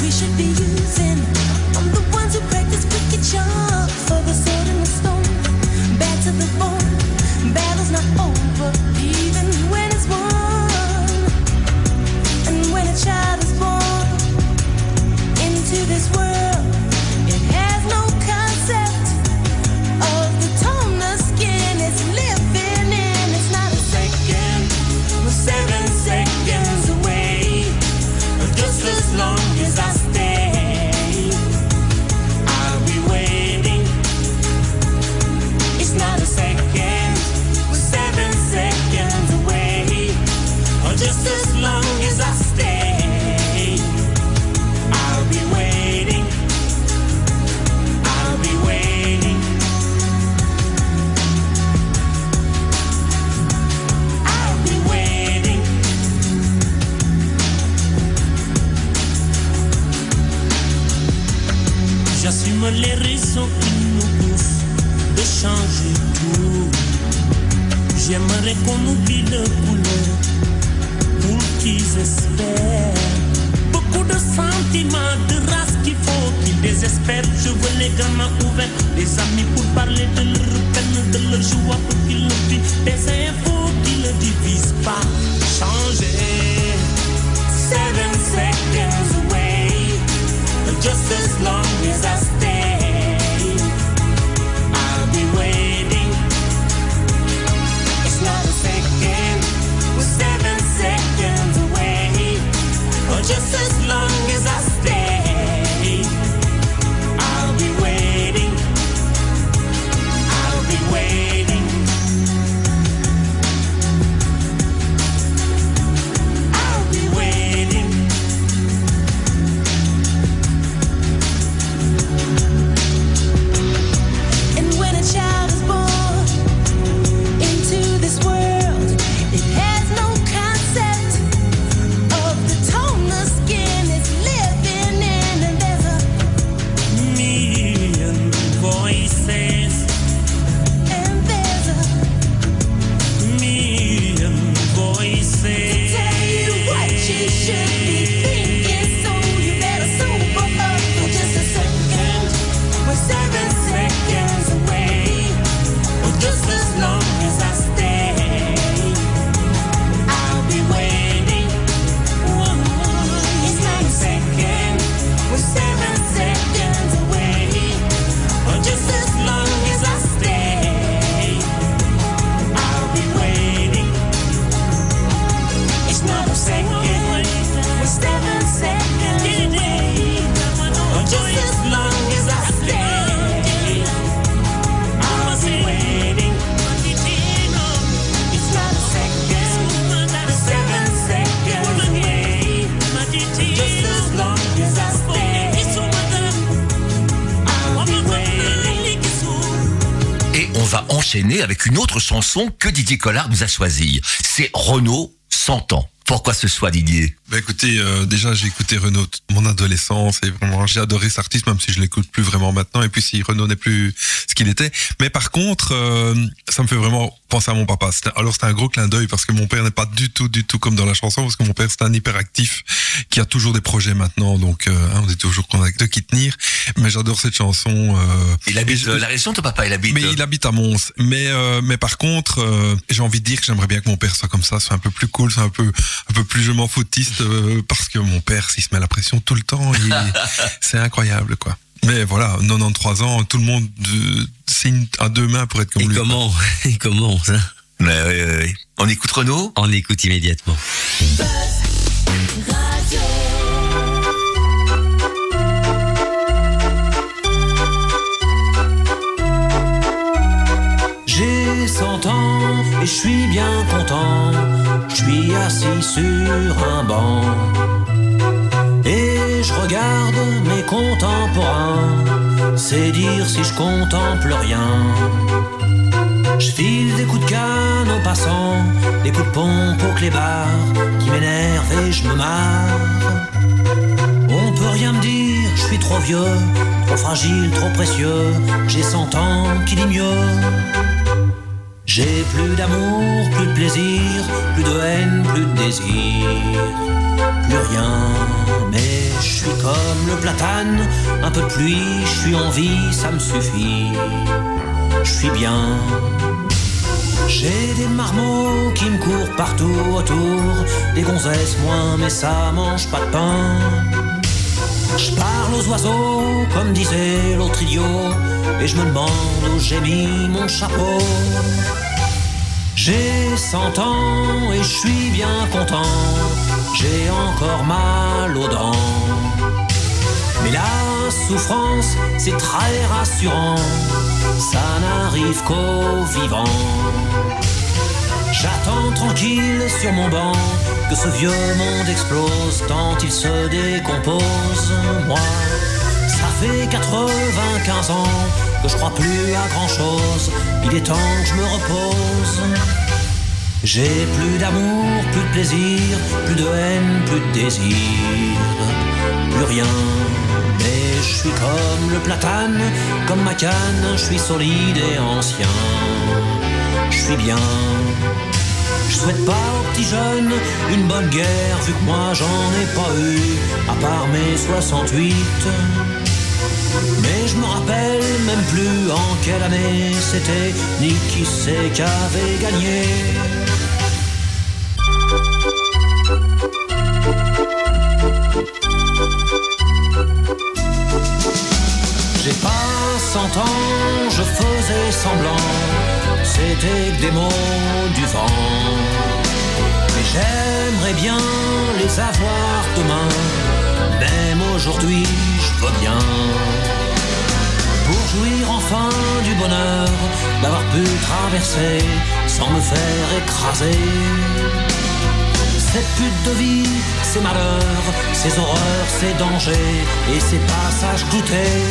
We should be using. Je avec une autre chanson que Didier Collard nous a choisie. C'est Renault 100 ans. Pourquoi ce choix, Didier? Bah écoutez, euh, déjà j'ai écouté Renaud toute mon adolescence et vraiment j'ai adoré cet artiste même si je l'écoute plus vraiment maintenant et puis si Renaud n'est plus ce qu'il était. Mais par contre, euh, ça me fait vraiment penser à mon papa. Alors c'était un gros clin d'œil parce que mon père n'est pas du tout du tout comme dans la chanson parce que mon père c'est un hyperactif qui a toujours des projets maintenant donc euh, hein, on dit toujours qu'on a de qui tenir. Mais j'adore cette chanson. Il habite je- la région, ton papa, il habite? mais il habite à Mons. Mais mais par contre, j'ai envie de dire que j'aimerais bien que mon père soit comme ça, soit un peu plus cool, soit un peu un peu plus je m'en foutiste euh, parce que mon père, s'il se met la pression tout le temps, il- c'est incroyable quoi. Mais voilà, 93 ans, tout le monde euh, signe à deux mains pour être comme Et lui. comment Et comment ça Ouais, ouais, ouais. On écoute Renaud On écoute immédiatement. J'ai 100 ans et je suis bien content. Je suis assis sur un banc. Et je regarde mes contemporains. C'est dire si je contemple rien. Je file des coups de canne aux passants, des coups de pompe aux clébards qui m'énervent et je me marre. On peut rien me dire, je suis trop vieux, trop fragile, trop précieux. J'ai 100 ans, qui dit mieux J'ai plus d'amour, plus de plaisir, plus de haine, plus de désir, plus rien. Mais je suis comme le platane, un peu de pluie, je suis en vie, ça me suffit. Je suis bien. J'ai des marmots qui me courent partout autour, des gonzesses moins, mais ça mange pas de pain. Je parle aux oiseaux, comme disait l'autre idiot, et je me demande où j'ai mis mon chapeau. J'ai 100 ans et je suis bien content, j'ai encore mal aux dents. Mais la souffrance, c'est très rassurant, ça n'arrive qu'aux vivants. J'attends tranquille sur mon banc que ce vieux monde explose tant il se décompose. Moi, ça fait 95 ans je crois plus à grand chose. Il est temps que je me repose. J'ai plus d'amour, plus de plaisir, plus de haine, plus de désir, plus rien. Mais je suis comme le platane, comme ma canne, je suis solide et ancien. Je suis bien. Je souhaite pas aux petits jeunes une bonne guerre, vu que moi j'en ai pas eu, à part mes 68. Mais je me rappelle même plus en quelle année c'était, ni qui c'est qu'avait gagné. J'ai pas cent ans, je faisais semblant, c'était des mots du vent. Mais j'aimerais bien les avoir demain, même aujourd'hui je veux bien. Pour jouir enfin du bonheur d'avoir pu traverser sans me faire écraser. Cette pute de vie, ces malheurs, ces horreurs, ces dangers et ces passages goûtés.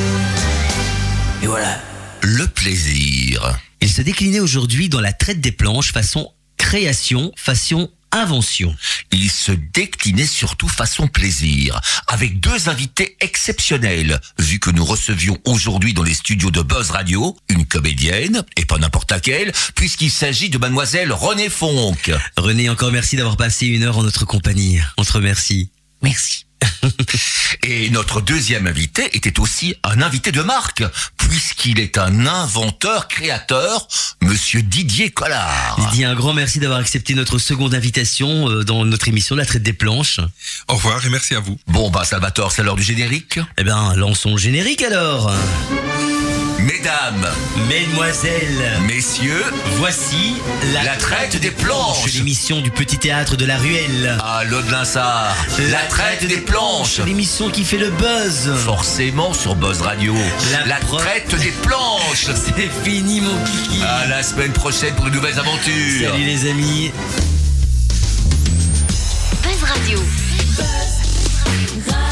Et voilà. Le plaisir. Il se déclinait aujourd'hui dans la traite des planches façon création, façon invention. Il se déclinait surtout façon plaisir, avec deux invités exceptionnels, vu que nous recevions aujourd'hui dans les studios de Buzz Radio une comédienne, et pas n'importe laquelle, puisqu'il s'agit de mademoiselle Renée Fonck. René, encore merci d'avoir passé une heure en notre compagnie. On te remercie. Merci. Et notre deuxième invité était aussi un invité de marque, puisqu'il est un inventeur, créateur, monsieur Didier Collard. Didier, un grand merci d'avoir accepté notre seconde invitation euh, dans notre émission La traite des planches. Au revoir et merci à vous. Bon bah Salvatore, c'est l'heure du générique. Eh ben, lançons le générique alors. Mesdames, Mesdemoiselles, messieurs, voici la, la traite des planches. l'émission du petit théâtre de la ruelle. À l'Aude-Linsard, la traite des planches. L'émission qui fait le buzz. Forcément sur Buzz Radio. La La, pro- traite des planches. C'est fini mon kiki. À la semaine prochaine pour de nouvelles aventures. Salut les amis. Buzz Radio. Buzz